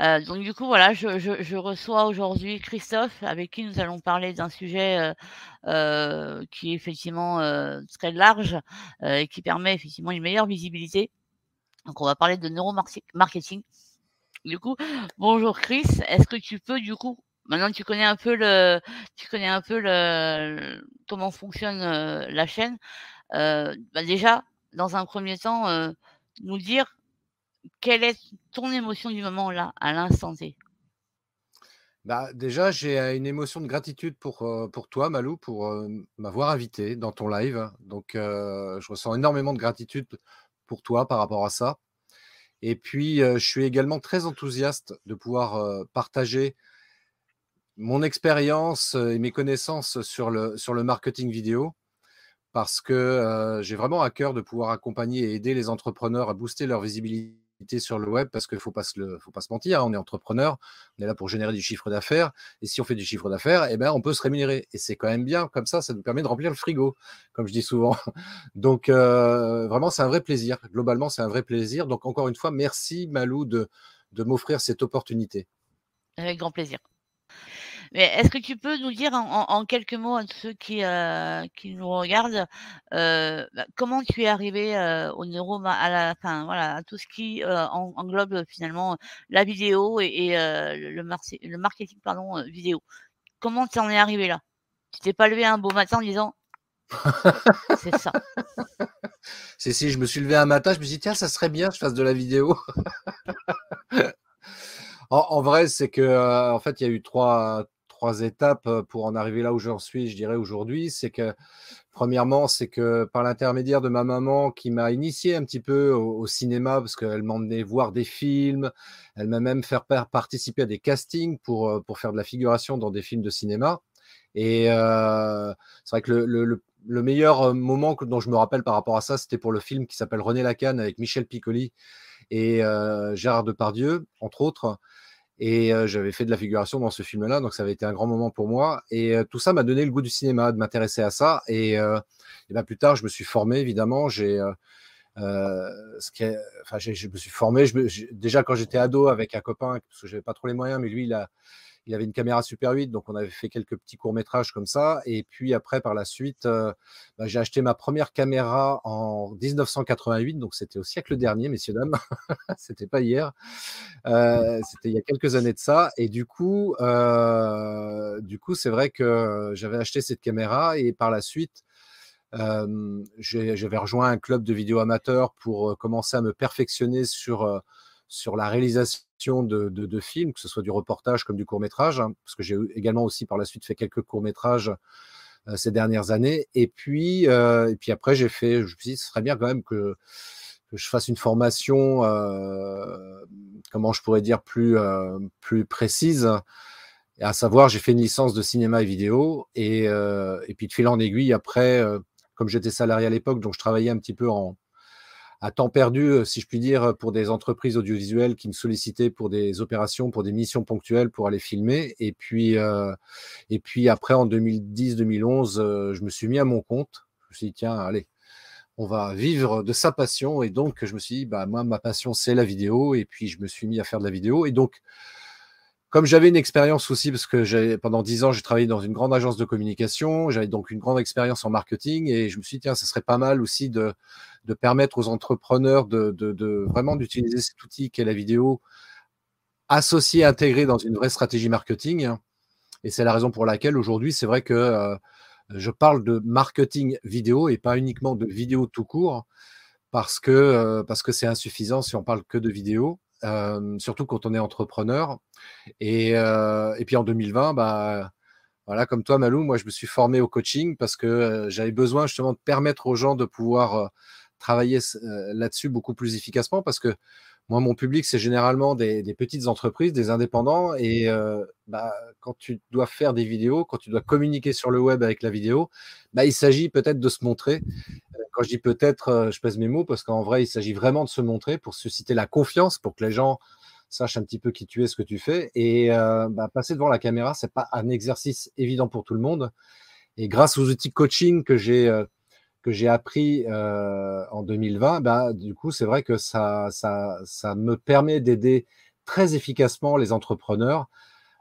Euh, donc du coup, voilà, je, je, je reçois aujourd'hui Christophe, avec qui nous allons parler d'un sujet euh, euh, qui est effectivement euh, très large euh, et qui permet effectivement une meilleure visibilité. Donc on va parler de neuromarketing. Du coup, bonjour Chris, est-ce que tu peux du coup, maintenant tu connais un peu le, tu connais un peu le, comment fonctionne la chaîne, bah déjà, dans un premier temps, nous dire quelle est ton émotion du moment là, à l'instant T? Bah, déjà, j'ai euh, une émotion de gratitude pour, pour toi Malou, pour, heu, m'avoir invité dans ton live. Donc, je ressens énormément de gratitude pour toi par rapport à ça. Et puis, je suis également très enthousiaste de pouvoir, partager mon expérience, et mes connaissances sur le sur le marketing vidéo. Parce que, j'ai vraiment à cœur de pouvoir accompagner et aider les entrepreneurs à booster leur visibilité sur le web parce qu'il faut pas se le faut pas se mentir, hein, on est entrepreneur, on est là pour générer du chiffre d'affaires et si on fait du chiffre d'affaires et ben, on peut se rémunérer et c'est quand même bien comme ça, ça nous permet de remplir le frigo, comme je dis souvent. Donc heu, vraiment c'est un vrai plaisir. Globalement, c'est un vrai plaisir. Donc encore une fois, merci Malou de de m'offrir cette opportunité. Avec grand plaisir. Mais est-ce que tu peux nous dire en quelques mots à ceux qui, heu, qui nous regardent, heu, bah, comment tu es arrivé, heu, au neuroma à la enfin voilà, à tout ce qui, englobe, finalement, la vidéo et le marché le marketing pardon, vidéo? Comment tu en es arrivé là? Tu t'es pas levé un beau matin en disant: «C'est ça». Si, si, je me suis levé un matin, je me suis dit: «Tiens, ça serait bien que je fasse de la vidéo». En en vrai, c'est que, en fait, il y a eu 3 3 étapes, heu, pour en arriver là où j'en suis, je dirais aujourd'hui. C'est que, premièrement, c'est que par l'intermédiaire de ma maman qui m'a initié un petit peu au cinéma parce qu'elle m'emmenait voir des films. Elle m'a même par participer à des castings pour, heu, pour faire de la figuration dans des films de cinéma et heu, c'est vrai que le le le le meilleur, moment dont je me rappelle par rapport à ça, c'était pour le film qui s'appelle René Lacane avec Michel Piccoli et Gérard Depardieu, entre autres et heu, j'avais fait de la figuration dans ce film-là, donc ça avait été un grand moment pour moi. Et heu, tout ça m'a donné le goût du cinéma, de m'intéresser à ça. Et et bah, plus tard, je me suis formé évidemment. J'ai, ce qui enfin, je me suis formé, je déjà quand j'étais ado avec un copain, parce que j'avais pas trop les moyens, mais lui, il a il avait une caméra Super 8, donc on avait fait quelques petits courts métrages comme ça. Et puis après par la suite, heu, bah, j'ai acheté ma 1re caméra en 1988, donc c'était au siècle dernier, messieurs dames, c'était pas hier. Heu, c'était il y a quelques années de ça. Et du coup, heu, du coup, c'est vrai que j'avais acheté cette caméra et par la suite, j'avais rejoint un club de vidéo amateur pour, commencer à me perfectionner sur, sur la réalisation de films, que ce soit du reportage comme du court métrage, hein, parce que j'ai également aussi par la suite fait quelques courts métrages, heu, ces dernières années et puis, heu et puis après j'ai fait je me suis dit: «Ce serait bien quand même que je fasse une formation, heu, comment je pourrais dire? Plus, plus précise». À savoir, j'ai fait une licence de cinéma et vidéo et et puis de fil en aiguille après, comme j'étais salarié à l'époque, donc je travaillais un petit peu en à temps perdu, heu, si je puis dire, pour des entreprises audiovisuelles qui me sollicitaient pour des opérations, pour des missions ponctuelles, pour aller filmer. Et puis, heu et puis après en 2010-2011, heu, je me suis mis à mon compte. Je me suis dit: «Tiens, allez, on va vivre de sa passion» et donc je me suis dit: «Bah, moi, ma passion, c'est la vidéo» et puis je me suis mis à faire de la vidéo. Et donc comme j'avais une expérience aussi, parce que pendant 10 ans, j'ai travaillé dans une grande agence de communication, j'avais donc une grande expérience en marketing. Et je me suis dit: «Tiens, ça serait pas mal aussi de de permettre aux entrepreneurs de vraiment d'utiliser cet outil qu'est la vidéo, associé, intégré dans une vraie stratégie marketing» et c'est la raison pour laquelle aujourd'hui, c'est vrai que, heu, je parle de marketing vidéo et pas uniquement de vidéo tout court parce que, heu, parce que c'est insuffisant si on parle que de vidéo, hem, surtout quand on est entrepreneur. Et et puis en 2020, bah, voilà, comme toi Malou, moi je me suis formé au coaching parce que, j'avais besoin justement de permettre aux gens de pouvoir, travailler heu, là-dessus beaucoup plus efficacement parce que Moi, mon public, c'est généralement des, petites entreprises, des indépendants. Et euh, bah, quand tu dois faire des vidéos, quand tu dois communiquer sur le web avec la vidéo, bah, il s'agit peut-être de se montrer. Euh, quand je dis peut-être, euh, je pèse mes mots parce qu'en vrai, il s'agit vraiment de se montrer pour susciter la confiance, pour que les gens sachent un petit peu qui tu es, ce que tu fais. Et bah, passer devant la caméra, c'est pas un exercice évident pour tout le monde. Et grâce aux outils coaching que j'ai que j'ai appris euh, en 2020, bah, du coup, c'est vrai que ça, ça, ça me permet d'aider très efficacement les entrepreneurs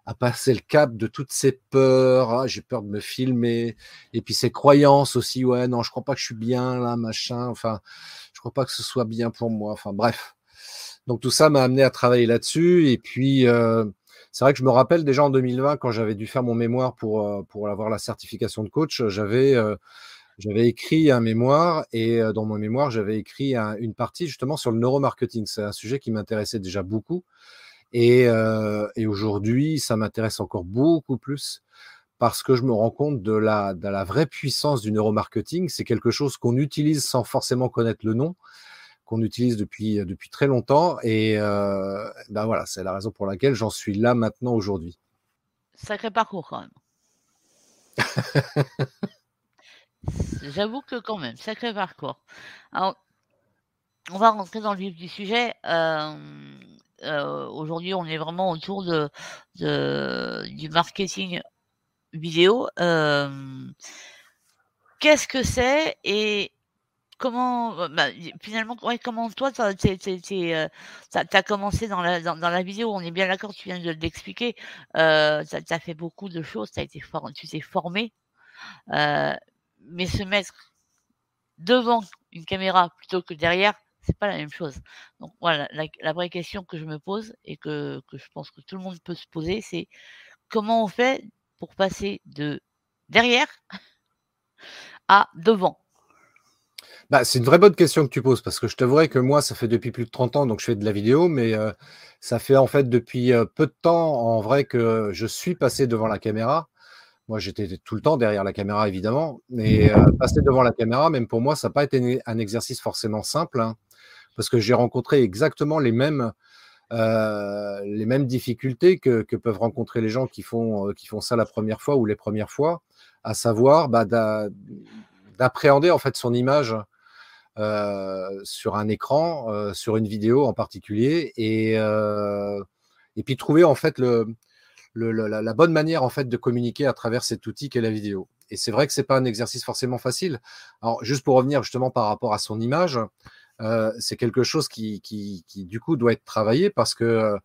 à passer le cap de toutes ces peurs. Ah, j'ai peur de me filmer. Et puis ces croyances aussi. Ouais, non, je crois pas que je suis bien là, machin. Enfin, je crois pas que ce soit bien pour moi. Enfin, bref. Donc tout ça m'a amené à travailler là-dessus. Et puis, euh, c'est vrai que je me rappelle déjà en 2020, quand j'avais dû faire mon mémoire pour, euh, pour avoir la certification de coach, j'avais j'avais écrit un mémoire et dans mon mémoire, j'avais écrit une partie justement sur le neuromarketing. C'est un sujet qui m'intéressait déjà beaucoup. Et, aujourd'hui, ça m'intéresse encore beaucoup plus parce que je me rends compte de la, de la vraie puissance du neuromarketing. C'est quelque chose qu'on utilise sans forcément connaître le nom, qu'on utilise depuis, depuis très longtemps. Et ben voilà, c'est la raison pour laquelle j'en suis là maintenant aujourd'hui. Sacré parcours quand même. J'avoue que quand même, sacré parcours. Alors, on va rentrer dans le vif du sujet. aujourd'hui, on est vraiment autour de, du marketing vidéo. Qu'est-ce que c'est et comment, bah, finalement, comment toi, tu as, commencé dans la, dans, la vidéo, on est bien d'accord, tu viens de l'expliquer, euh, tu as, fait beaucoup de choses, as été tu t'es formé, mais se mettre devant une caméra plutôt que derrière, c'est pas la même chose. Donc voilà, la, vraie question que je me pose et que, je pense que tout le monde peut se poser, c'est comment on fait pour passer de derrière à devant? Bah, c'est une vraie bonne question que tu poses parce que je t'avouerai que moi, ça fait depuis plus de 30 ans, donc je fais de la vidéo, mais euh, ça fait en fait depuis euh, peu de temps en vrai que je suis passé devant la caméra. Moi, j'étais tout le temps derrière la caméra, évidemment. Mais euh, passer devant la caméra, même pour moi, ça n'a pas été un exercice forcément simple, hein, parce que j'ai rencontré exactement les mêmes, euh, les mêmes difficultés que, peuvent rencontrer les gens qui font, euh, qui font ça la première fois ou les premières fois, à savoir bah, d'appréhender en fait son image sur un écran, sur une vidéo en particulier, et, et puis trouver en fait le, la, bonne manière en fait de communiquer à travers cet outil qu'est la vidéo. Et c'est vrai que c'est pas un exercice forcément facile. Alors juste pour revenir justement par rapport à son image, euh, c'est quelque chose qui, qui, du coup doit être travaillé parce que euh,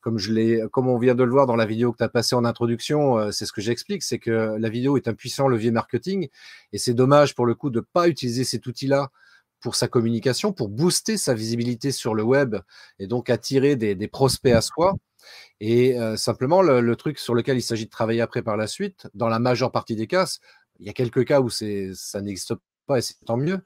comme je comme on vient de le voir dans la vidéo que tu as passée en introduction, euh, c'est ce que j'explique, c'est que la vidéo est un puissant levier marketing et c'est dommage pour le coup de pas utiliser cet outil-là pour sa communication, pour booster sa visibilité sur le web et donc attirer des prospects à soi. Et simplement, le, truc sur lequel il s'agit de travailler après par la suite, dans la majeure partie des cas, il y a quelques cas où ça n'existe pas et c'est tant mieux.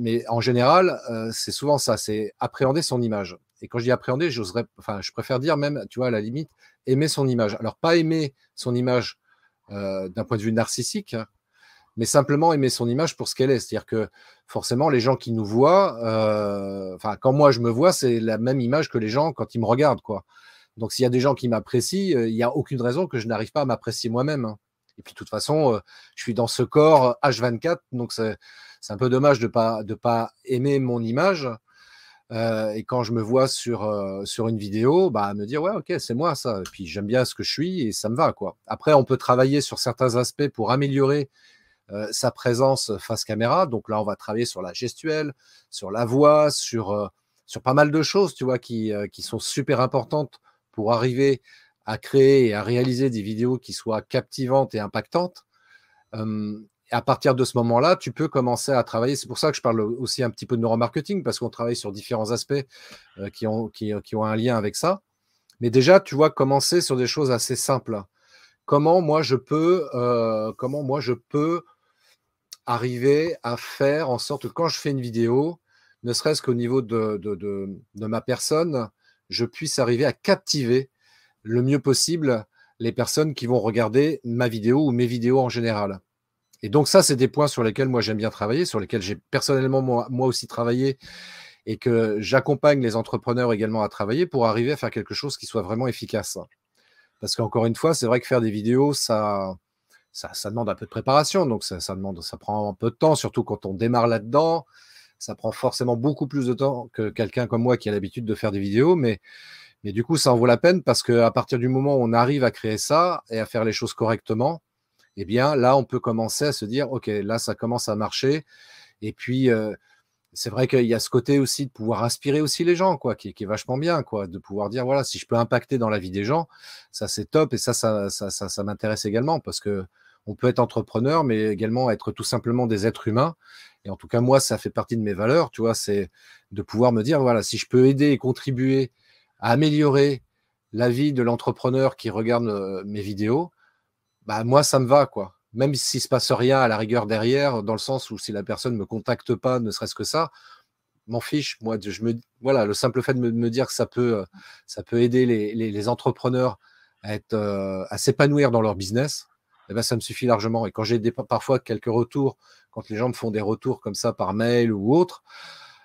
mais en général, c'est souvent ça, c'est appréhender son image. Et quand je dis appréhender, j'oserais, enfin, je préfère dire même, tu vois, à la limite, aimer son image. Alors, pas aimer son image d'un point de vue narcissique, hein, mais simplement aimer son image pour ce qu'elle est. C'est-à-dire que forcément, les gens qui nous voient, enfin, quand moi je me vois, c'est la même image que les gens quand ils me regardent, quoi. Donc, s'il y a des gens qui m'apprécient, euh, il n'y a aucune raison que je n'arrive pas à m'apprécier moi-même. Hein. Et puis, de toute façon, euh, je suis dans ce corps H24, donc c'est un peu dommage de ne pas, de pas aimer mon image. Euh, et quand je me vois sur, sur une vidéo, bah, me dire, ouais, ok, c'est moi ça. Et puis, j'aime bien ce que je suis et ça me va. quoi. Après, on peut travailler sur certains aspects pour améliorer sa présence face caméra. Donc là, on va travailler sur la gestuelle, sur la voix, sur, sur pas mal de choses, tu vois, qui, qui sont super importantes pour arriver à créer et à réaliser des vidéos qui soient captivantes et impactantes. à partir de ce moment-là, tu peux commencer à travailler. C'est pour ça que je parle aussi un petit peu de neuromarketing, parce qu'on travaille sur différents aspects qui, ont, qui, ont un lien avec ça. Mais déjà, tu vois, commencer sur des choses assez simples. Comment moi je peux, comment moi je peux arriver à faire en sorte que quand je fais une vidéo, ne serait-ce qu'au niveau de, ma personne, je puisse arriver à captiver le mieux possible les personnes qui vont regarder ma vidéo ou mes vidéos en général. Et donc ça, c'est des points sur lesquels moi j'aime bien travailler, sur lesquels j'ai personnellement moi, aussi travaillé et que j'accompagne les entrepreneurs également à travailler pour arriver à faire quelque chose qui soit vraiment efficace. Parce qu'encore une fois, c'est vrai que faire des vidéos, ça, ça, demande un peu de préparation, donc ça, demande, ça prend un peu de temps, surtout quand on démarre là-dedans. Ça prend forcément beaucoup plus de temps que quelqu'un comme moi qui a l'habitude de faire des vidéos, mais, mais du coup, ça en vaut la peine parce qu'à partir du moment où on arrive à créer ça et à faire les choses correctement, eh bien là, on peut commencer à se dire, OK, là, ça commence à marcher. Et puis, euh, c'est vrai qu'il y a ce côté aussi de pouvoir inspirer aussi les gens, quoi, qui, est vachement bien, quoi, de pouvoir dire voilà, si je peux impacter dans la vie des gens, ça c'est top et ça, ça, ça, ça, m'intéresse également parce que on peut être entrepreneur, mais également être tout simplement des êtres humains. Et en tout cas, moi, ça fait partie de mes valeurs, tu vois, c'est de pouvoir me dire voilà, si je peux aider et contribuer à améliorer la vie de l'entrepreneur qui regarde euh, mes vidéos, bah moi, ça me va, quoi même s'il se passe rien à la rigueur derrière, dans le sens où si la personne ne me contacte pas, ne serait-ce que ça, m'en fiche. Moi, je me, voilà, le simple fait de me, dire que ça peut, euh, aider les, entrepreneurs euh, à s'épanouir dans leur business, eh ben, ça me suffit largement. Et quand j'ai parfois quelques retours, quand les gens me font des retours comme ça par mail ou autre,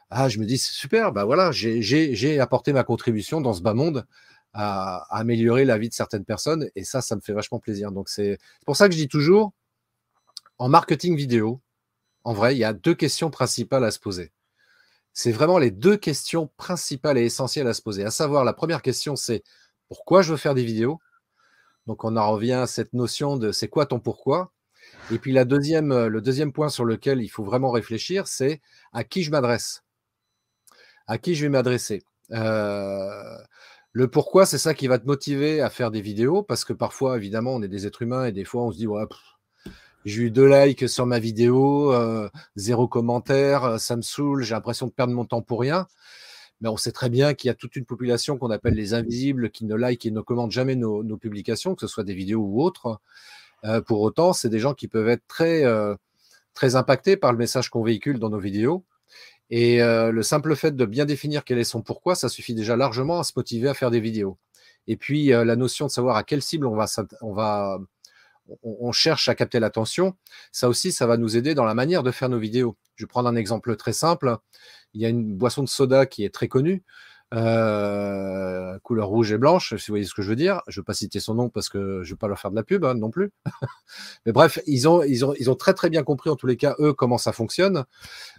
ah, je me dis, c'est super, bah voilà, j'ai apporté ma contribution dans ce bas monde à, à, améliorer la vie de certaines personnes. Et ça, ça me fait vachement plaisir. Donc, c'est pour ça que je dis toujours, en marketing vidéo, en vrai, il y a deux questions principales à se poser. C'est vraiment les deux questions principales et essentielles à se poser. À savoir, la première question, c'est pourquoi je veux faire des vidéos? Donc, on en revient à cette notion de c'est quoi ton pourquoi? Et puis, la deuxième, euh, le deuxième point sur lequel il faut vraiment réfléchir, c'est à qui je m'adresse. À qui je vais m'adresser? Euh, le pourquoi, c'est ça qui va te motiver à faire des vidéos, parce que parfois, évidemment, on est des êtres humains et des fois, on se dit, ouais, j'ai eu deux likes sur ma vidéo, euh, zéro commentaire, ça me saoule, j'ai l'impression de perdre mon temps pour rien. Mais on sait très bien qu'il y a toute une population qu'on appelle les invisibles qui ne like et ne commentent jamais nos, publications, que ce soit des vidéos ou autres. Euh, pour autant, c'est des gens qui peuvent être très, très impactés par le message qu'on véhicule dans nos vidéos. Et le simple fait de bien définir quel est son pourquoi, ça suffit déjà largement à se motiver à faire des vidéos. Et puis, la notion de savoir à quelle cible on va, on on, cherche à capter l'attention, ça aussi, ça va nous aider dans la manière de faire nos vidéos. Je vais prendre un exemple très simple. Il y a une boisson de soda qui est très connue, euh, couleur rouge et blanche, si vous voyez ce que je veux dire. Je ne vais pas citer son nom parce que je ne vais pas leur faire de la pub hein, non plus. Mais bref, ils ont, très bien compris, en tous les cas, eux, comment ça fonctionne,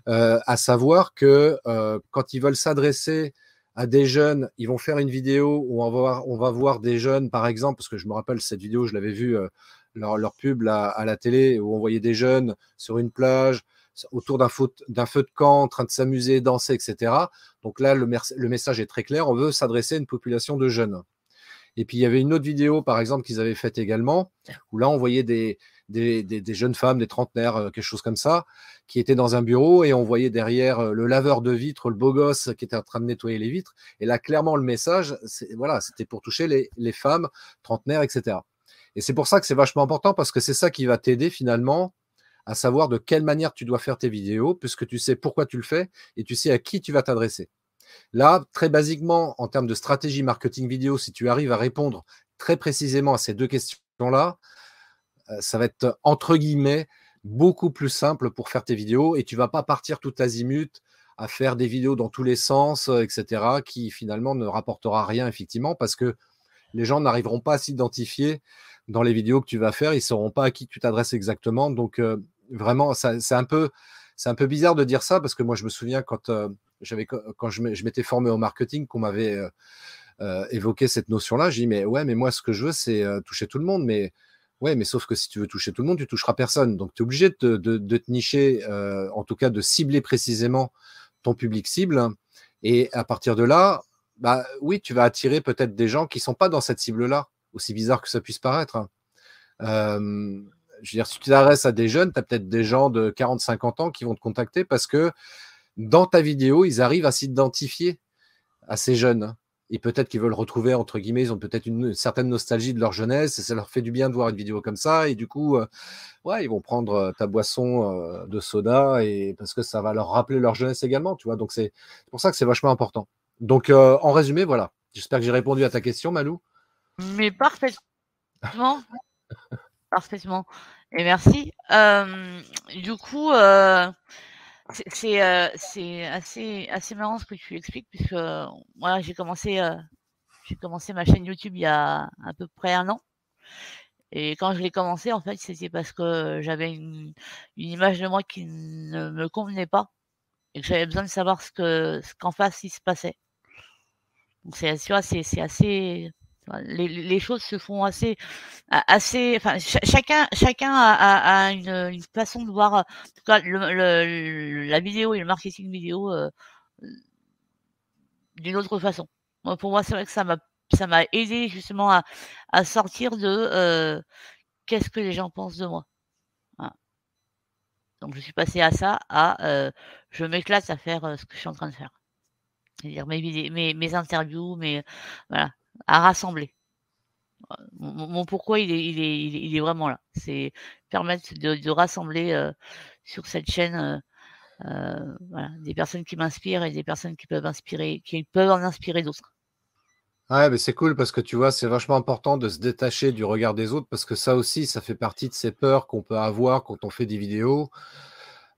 euh, à savoir que euh, quand ils veulent s'adresser à des jeunes, ils vont faire une vidéo où on va voir, on va voir des jeunes, par exemple, parce que je me rappelle cette vidéo, je l'avais vue leur, pub à la télé où on voyait des jeunes sur une plage, autour d'un feu, de camp, en train de s'amuser, danser, etc. Donc là, le, message est très clair. On veut s'adresser à une population de jeunes. Et puis, il y avait une autre vidéo, par exemple, qu'ils avaient faite également, où là, on voyait des, des, jeunes femmes, des trentenaires, euh, quelque chose comme ça, qui étaient dans un bureau et on voyait derrière euh, le laveur de vitres, le beau gosse qui était en train de nettoyer les vitres. Et là, clairement, le message, voilà, c'était pour toucher les, les femmes, trentenaires, etc. Et c'est pour ça que c'est vachement important parce que c'est ça qui va t'aider finalement à savoir de quelle manière tu dois faire tes vidéos, puisque tu sais pourquoi tu le fais et tu sais à qui tu vas t'adresser. Là, très basiquement, en termes de stratégie marketing vidéo, si tu arrives à répondre très précisément à ces deux questions-là, euh, ça va être entre guillemets beaucoup plus simple pour faire tes vidéos et tu vas pas partir tout azimut à faire des vidéos dans tous les sens, euh, etc., qui finalement ne rapportera rien effectivement parce que les gens n'arriveront pas à s'identifier dans les vidéos que tu vas faire, ils ne sauront pas à qui tu t'adresses exactement. Donc, euh, vraiment, c'est un, peu, un peu bizarre de dire ça parce que moi, je me souviens quand, euh, quand je m'étais formé au marketing, qu'on m'avait euh, évoqué cette notion-là. J'ai dit, mais ouais, mais moi, ce que je veux, c'est toucher tout le monde. Mais ouais, mais sauf que si tu veux toucher tout le monde, tu toucheras personne. Donc, tu es obligé de, de, te nicher, en tout cas, de cibler précisément ton public cible. Et à partir de là, bah oui, tu vas attirer peut-être des gens qui ne sont pas dans cette cible-là aussi bizarre que ça puisse paraître. Hein. Je veux dire, si tu t'adresses à des jeunes, tu as peut-être des gens de 40-50 ans qui vont te contacter parce que dans ta vidéo, ils arrivent à s'identifier à ces jeunes. Et peut-être qu'ils veulent retrouver, entre guillemets, ils ont peut-être une, certaine nostalgie de leur jeunesse et ça leur fait du bien de voir une vidéo comme ça. Et du coup, ouais, ils vont prendre ta boisson de soda et parce que ça va leur rappeler leur jeunesse également, tu vois. Donc, c'est pour ça que c'est vachement important. Donc, en résumé, voilà. J'espère que j'ai répondu à ta question, Malou. Mais parfaitement. Parfaitement. Et merci. du coup, C'est euh, assez, assez marrant ce que tu expliques, puisque moi, j'ai commencé, j'ai commencé ma chaîne YouTube il y a à peu près un an. Et quand je l'ai commencé, en fait, c'était parce que j'avais une, une, image de moi qui ne me convenait pas et que j'avais besoin de savoir ce que ce qu'en face il se passait. Donc c'est c'est assez les, les, choses se font assez assez enfin chacun chacun a, a, une, une, façon de voir en tout cas le, la vidéo et le marketing vidéo euh, d'une autre façon. pour moi, c'est vrai que ça m'a ça m'a aidé justement à, à sortir de euh, qu'est-ce que les gens pensent de moi. Donc je suis passé à ça, à euh, je m'éclate à faire euh, ce que je suis en train de faire. C'est-à-dire mes, mes, mes interviews, mes, voilà, à rassembler. Mon, pourquoi il est, il, est, il, est, vraiment là. C'est permettre de, de rassembler euh, sur cette chaîne voilà, des personnes qui m'inspirent et des personnes qui peuvent inspirer, qui peuvent en inspirer d'autres. Ouais, mais c'est cool parce que tu vois, c'est vachement important de se détacher du regard des autres parce que ça aussi, ça fait partie de ces peurs qu'on peut avoir quand on fait des vidéos.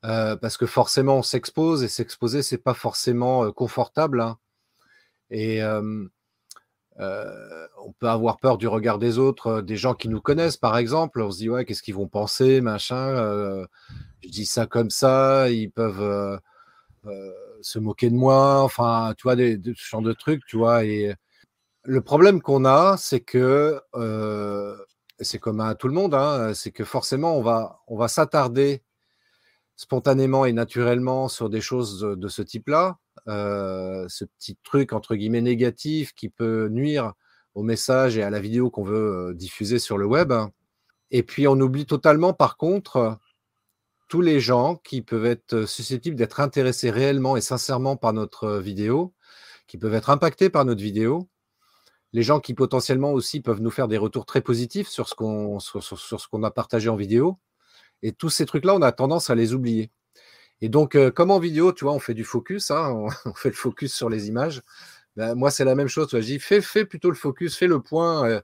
Euh, parce que forcément, on s'expose et s'exposer, c'est pas forcément euh, confortable. Hein. Et euh, on peut avoir peur du regard des autres, des gens qui nous connaissent, par exemple. On se dit, ouais, qu'est-ce qu'ils vont penser, machin. je dis ça comme ça, ils peuvent se moquer de moi. Enfin, tu vois, des, ce genre de trucs, tu vois. Et le problème qu'on a, c'est que c'est comme à tout le monde, hein, c'est que forcément on va, on va s'attarder spontanément et naturellement sur des choses de, ce type-là, ce petit truc entre guillemets négatif qui peut nuire au message et à la vidéo qu'on veut diffuser sur le web. Et puis on oublie totalement par contre tous les gens qui peuvent être susceptibles d'être intéressés réellement et sincèrement par notre vidéo, qui peuvent être impactés par notre vidéo les gens qui potentiellement aussi peuvent nous faire des retours très positifs sur ce qu'on a partagé en vidéo. Et tous ces trucs-là, on a tendance à les oublier. Et donc, euh, comme en vidéo, tu vois, on fait du focus, hein, on, fait le focus sur les images. Ben, moi, c'est la même chose. Je dis, fais, fais plutôt le focus, fais le point, euh,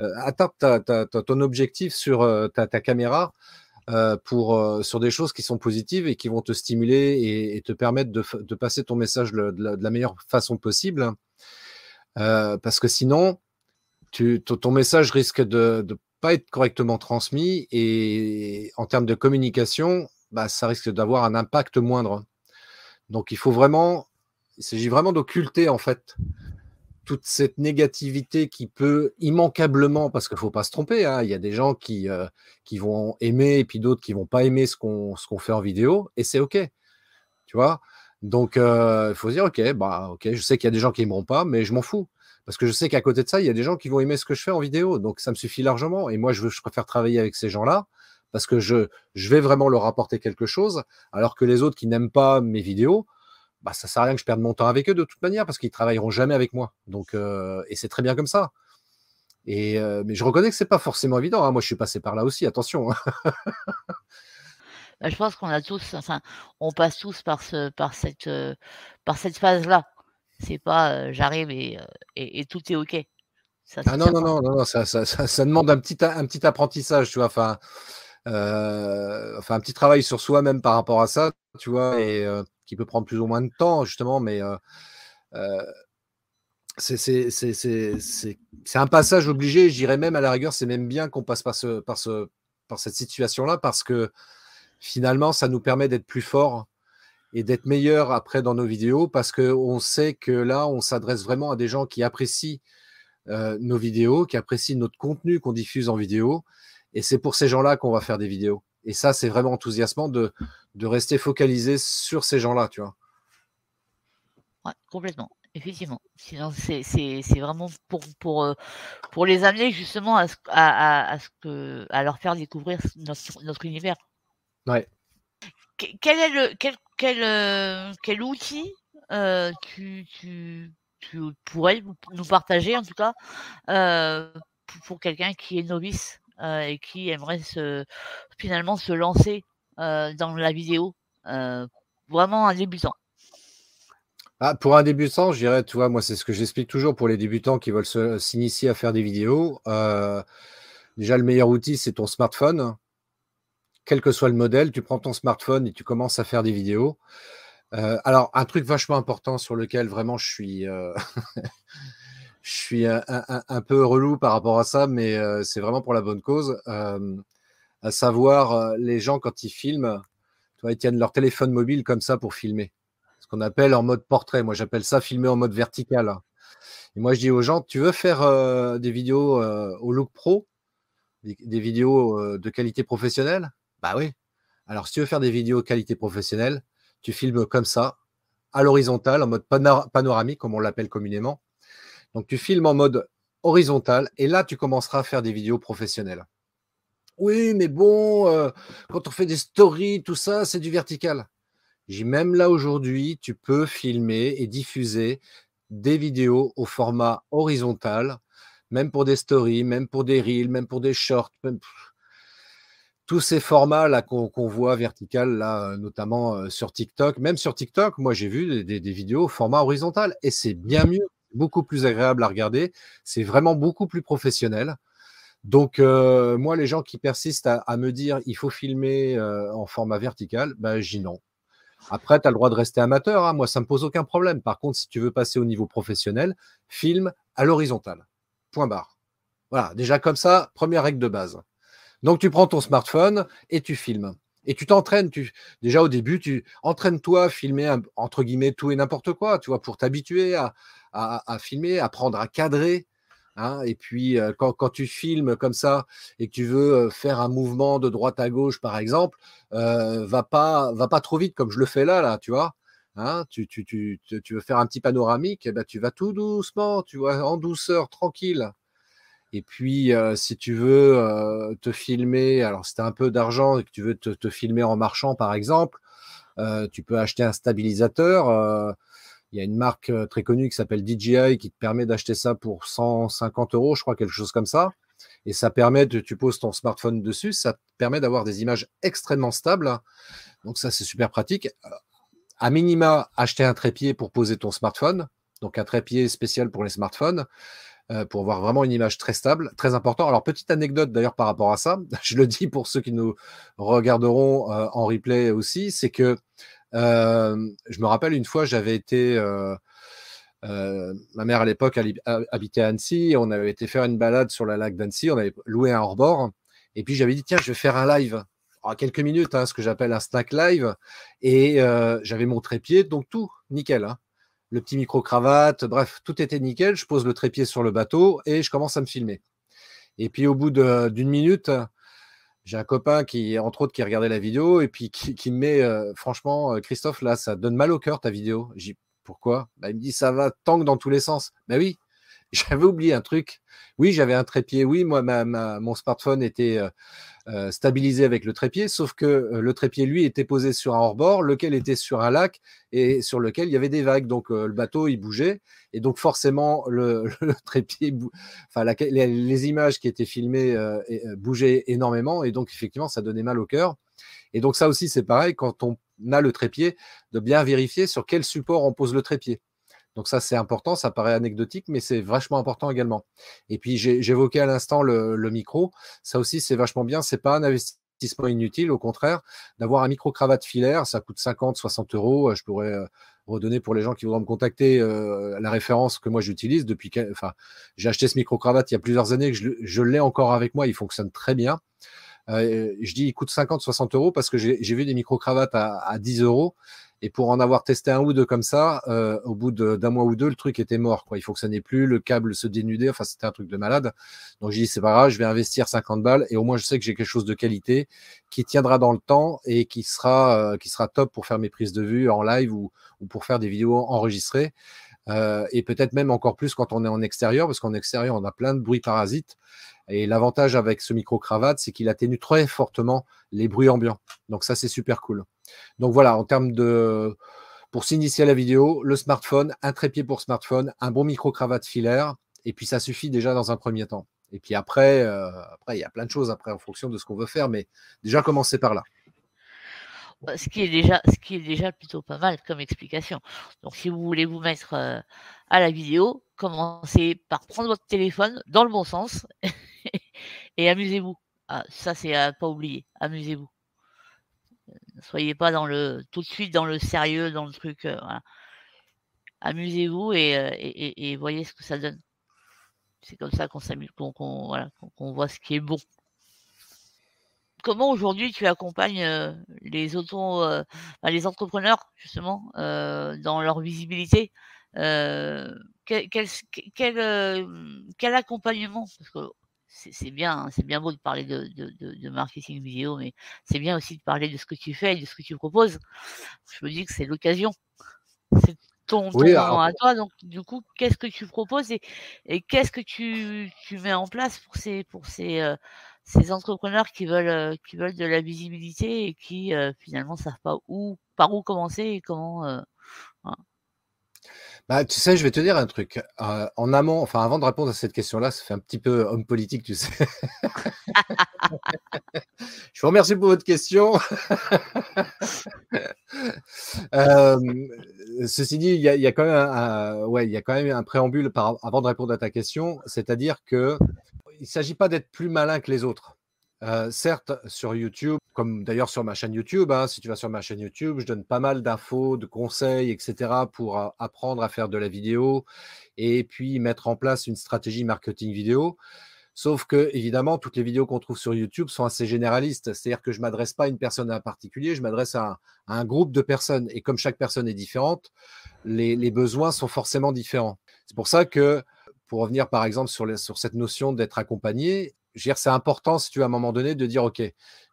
euh ton objectif sur euh, ta, caméra pour, sur des choses qui sont positives et qui vont te stimuler et, te permettre de, passer ton message de la meilleure façon possible. Parce que sinon, ton message risque de pas être correctement transmis et en termes de communication, bah, ça risque d'avoir un impact moindre. Donc il faut vraiment, il s'agit vraiment d'occulter en fait toute cette négativité qui peut immanquablement, parce qu'il ne faut pas se tromper, hein, il y a des gens qui, euh, qui vont aimer et puis d'autres qui vont pas aimer ce qu'on fait en vidéo, et c'est OK. Tu vois? Donc, euh, il faut se dire, OK, bah, OK, je sais qu'il y a des gens qui n'aimeront pas, mais je m'en fous. Parce que je sais qu'à côté de ça, il y a des gens qui vont aimer ce que je fais en vidéo. Donc, ça me suffit largement. Et moi, je, préfère travailler avec ces gens-là parce que je, vais vraiment leur apporter quelque chose. Alors que les autres qui n'aiment pas mes vidéos, bah, ça sert à rien que je perde mon temps avec eux de toute manière parce qu'ils travailleront jamais avec moi. Donc, euh, et c'est très bien comme ça. Et, euh, mais je reconnais que c'est pas forcément évident. Hein. Moi, je suis passé par là aussi. Attention. Hein. Bah, je pense qu'on a tous, enfin, on passe tous par par cette phase-là. C'est pas, j'arrive et, et, tout est ok. ah non, non, non, non, ça, ça, ça, demande un petit, un petit apprentissage, tu vois. Enfin, enfin, un petit travail sur soi-même par rapport à ça, tu vois, et qui peut prendre plus ou moins de temps, justement, mais c'est un passage obligé, je dirais même à la rigueur, c'est même bien qu'on passe par, ce, par, ce, par cette situation-là parce que finalement, ça nous permet d'être plus forts et d'être meilleurs après dans nos vidéos parce qu'on sait que là, on s'adresse vraiment à des gens qui apprécient euh, nos vidéos, qui apprécient notre contenu qu'on diffuse en vidéo. Et c'est pour ces gens-là qu'on va faire des vidéos. Et ça, c'est vraiment enthousiasmant de, de rester focalisé sur ces gens-là, tu vois. Ouais, complètement. Effectivement. Sinon, c'est vraiment pour, pour, euh, pour les amener justement à, à, à, ce que, à leur faire découvrir notre, notre univers. Ouais. Quel est le quel quel, euh, quel outil euh, tu, tu, pourrais nous partager en tout cas euh, pour, quelqu'un qui est novice et qui aimerait finalement se lancer dans la vidéo vraiment un débutant ah, pour un débutant, je dirais, tu vois, moi, c'est ce que j'explique toujours pour les débutants qui veulent s'initier à faire des vidéos. déjà, le meilleur outil, c'est ton smartphone. Quel que soit le modèle, tu prends ton smartphone et tu commences à faire des vidéos. Euh, alors, un truc vachement important sur lequel vraiment je suis, euh, je suis un, peu relou par rapport à ça, mais euh, c'est vraiment pour la bonne cause. à savoir, les gens, quand ils filment, ils tiennent leur téléphone mobile comme ça pour filmer. Ce qu'on appelle en mode portrait. Moi, j'appelle ça filmer en mode vertical. Et moi, je dis aux gens, tu veux faire des vidéos au look pro, des, vidéos de qualité professionnelle? Bah oui. Alors, si tu veux faire des vidéos qualité professionnelle, tu filmes comme ça, à l'horizontale, en mode panoramique, comme on l'appelle communément. Donc, tu filmes en mode horizontal et là, tu commenceras à faire des vidéos professionnelles. Oui, mais bon, euh, quand on fait des stories, tout ça, c'est du vertical. J'ai même là aujourd'hui, tu peux filmer et diffuser des vidéos au format horizontal, même pour des stories, même pour des reels, même pour des shorts, tous ces formats là qu'on voit vertical là, notamment euh, sur TikTok, même sur TikTok, moi j'ai vu des, vidéos au format horizontal et c'est bien mieux, beaucoup plus agréable à regarder, c'est vraiment beaucoup plus professionnel. Donc euh, moi les gens qui persistent à, me dire il faut filmer euh, en format vertical, ben j'y non. Après, tu as le droit de rester amateur, hein. moi ça me pose aucun problème. Par contre, si tu veux passer au niveau professionnel, filme à l'horizontale. Point barre. Voilà, déjà comme ça, première règle de base. Donc tu prends ton smartphone et tu filmes. Et tu t'entraînes. Tu... Déjà au début, tu entraînes-toi à filmer entre guillemets tout et n'importe quoi, tu vois, pour t'habituer à, à, filmer, apprendre à cadrer. Hein. et puis euh, quand, quand, tu filmes comme ça et que tu veux euh, faire un mouvement de droite à gauche, par exemple, euh, va pas va pas trop vite comme je le fais là, là, tu vois. Hein, tu, tu, tu, tu, veux faire un petit panoramique, eh ben, tu vas tout doucement, tu vois, en douceur, tranquille. Et puis, si tu veux te filmer, alors si tu as un peu d'argent et que tu veux te, filmer en marchant, par exemple, tu peux acheter un stabilisateur. Il y a une marque très connue qui s'appelle DJI qui te permet d'acheter ça pour 150 euros, je crois, quelque chose comme ça. Et ça permet de, tu poses ton smartphone dessus, ça te permet d'avoir des images extrêmement stables. Donc ça, c'est super pratique. À minima, acheter un trépied pour poser ton smartphone. Donc un trépied spécial pour les smartphones. Euh, pour avoir vraiment une image très stable, très important. Alors, petite anecdote d'ailleurs par rapport à ça, je le dis pour ceux qui nous regarderont euh, en replay aussi, c'est que euh, je me rappelle une fois, j'avais été, ma mère à l'époque habitait à Annecy, on avait été faire une balade sur la lac d'Annecy, on avait loué un hors-bord, et puis j'avais dit, tiens, je vais faire un live. En quelques minutes, hein, ce que j'appelle un snack live, et j'avais mon trépied, donc tout, nickel. Hein le petit micro-cravate, bref, tout était nickel. Je pose le trépied sur le bateau et je commence à me filmer. Et puis au bout d'une minute, j'ai un copain qui, entre autres, qui regardait la vidéo et puis qui, me met, euh, franchement, euh, Christophe, là, ça donne mal au cœur ta vidéo. J'ai pourquoi? Bah, Il me dit, ça va tank dans tous les sens. Ben oui, j'avais oublié un truc. Oui, j'avais un trépied. Oui, moi, ma, mon smartphone était euh, euh, stabilisé avec le trépied, sauf que euh, le trépied, lui, était posé sur un hors-bord, lequel était sur un lac et sur lequel il y avait des vagues. Donc euh, le bateau, il bougeait. Et donc forcément, le, trépied, enfin les, images qui étaient filmées bougeaient énormément. Et donc effectivement, ça donnait mal au cœur. Et donc ça aussi, c'est pareil, quand on a le trépied, de bien vérifier sur quel support on pose le trépied. Donc ça, c'est important, ça paraît anecdotique, mais c'est vachement important également. Et puis j'évoquais à l'instant le, micro, ça aussi c'est vachement bien, c'est pas un investissement inutile, au contraire, d'avoir un micro-cravate filaire, ça coûte 50, 60 euros, euh, je pourrais euh, redonner pour les gens qui voudront me contacter euh, la référence que moi j'utilise depuis, enfin, j'ai acheté ce micro-cravate il y a plusieurs années, que je, l'ai encore avec moi, il fonctionne très bien. je dis il coûte 50, 60 euros parce que j'ai vu des micro-cravates à 10 euros et pour en avoir testé un ou deux comme ça, euh, au bout d'un mois ou deux, le truc était mort. Quoi. Il fonctionnait plus, le câble se dénudait. Enfin, c'était un truc de malade. Donc j'ai dit c'est pas grave, je vais investir 50 balles et au moins je sais que j'ai quelque chose de qualité qui tiendra dans le temps et qui sera euh, qui sera top pour faire mes prises de vue en live ou, ou pour faire des vidéos enregistrées. Euh, et peut-être même encore plus quand on est en extérieur, parce qu'en extérieur, on a plein de bruits parasites. Et l'avantage avec ce micro-cravate, c'est qu'il atténue très fortement les bruits ambiants. Donc ça, c'est super cool. Donc voilà, en termes de... Pour s'initier à la vidéo, le smartphone, un trépied pour smartphone, un bon micro-cravate filaire, et puis ça suffit déjà dans un premier temps. Et puis après, euh, après, il y a plein de choses après en fonction de ce qu'on veut faire, mais déjà commencer par là. Bah, ce qui est déjà, ce qui est déjà plutôt pas mal comme explication. Donc, si vous voulez vous mettre euh, à la vidéo, commencez par prendre votre téléphone dans le bon sens et amusez-vous. Ah, ça, c'est à pas oublier. Amusez-vous. ne soyez pas dans le tout de suite dans le sérieux, dans le truc, voilà. Amusez-vous et, voyez ce que ça donne. C'est comme ça qu'on s'amuse, qu'on voit ce qui est bon. Comment aujourd'hui tu accompagnes, les auto, bah, les entrepreneurs justement, dans leur visibilité? quel quel accompagnement? Parce que c'est bien, hein, c'est bien beau de parler de marketing vidéo, mais c'est bien aussi de parler de ce que tu fais et de ce que tu proposes. Je me dis que c'est l'occasion. C'est ton moment à toi, donc du coup, qu'est-ce que tu proposes et qu'est-ce que tu mets en place pour ces pour ces, ces entrepreneurs qui veulent, qui veulent de la visibilité et qui, finalement savent pas où par où commencer et comment, bah, tu sais, je vais te dire un truc. Euh, en amont, enfin, avant de répondre à cette question-là, ça fait un petit peu homme politique, tu sais. je vous remercie pour votre question. Euh, ceci dit, il y, a, quand même un, ouais, il y a quand même un préambule par, avant de répondre à ta question, c'est-à-dire que il ne s'agit pas d'être plus malin que les autres. Euh, certes, sur YouTube, comme d'ailleurs sur ma chaîne YouTube, hein, si tu vas sur ma chaîne YouTube, je donne pas mal d'infos, de conseils, etc. pour apprendre à faire de la vidéo et puis mettre en place une stratégie marketing vidéo. Sauf que, évidemment, toutes les vidéos qu'on trouve sur YouTube sont assez généralistes. C'est-à-dire que je ne m'adresse pas à une personne en particulier, je m'adresse à, un groupe de personnes. Et comme chaque personne est différente, les, besoins sont forcément différents. C'est pour ça que, pour revenir par exemple sur, cette notion d'être accompagné, c'est important, si tu veux, à un moment donné, de dire, OK,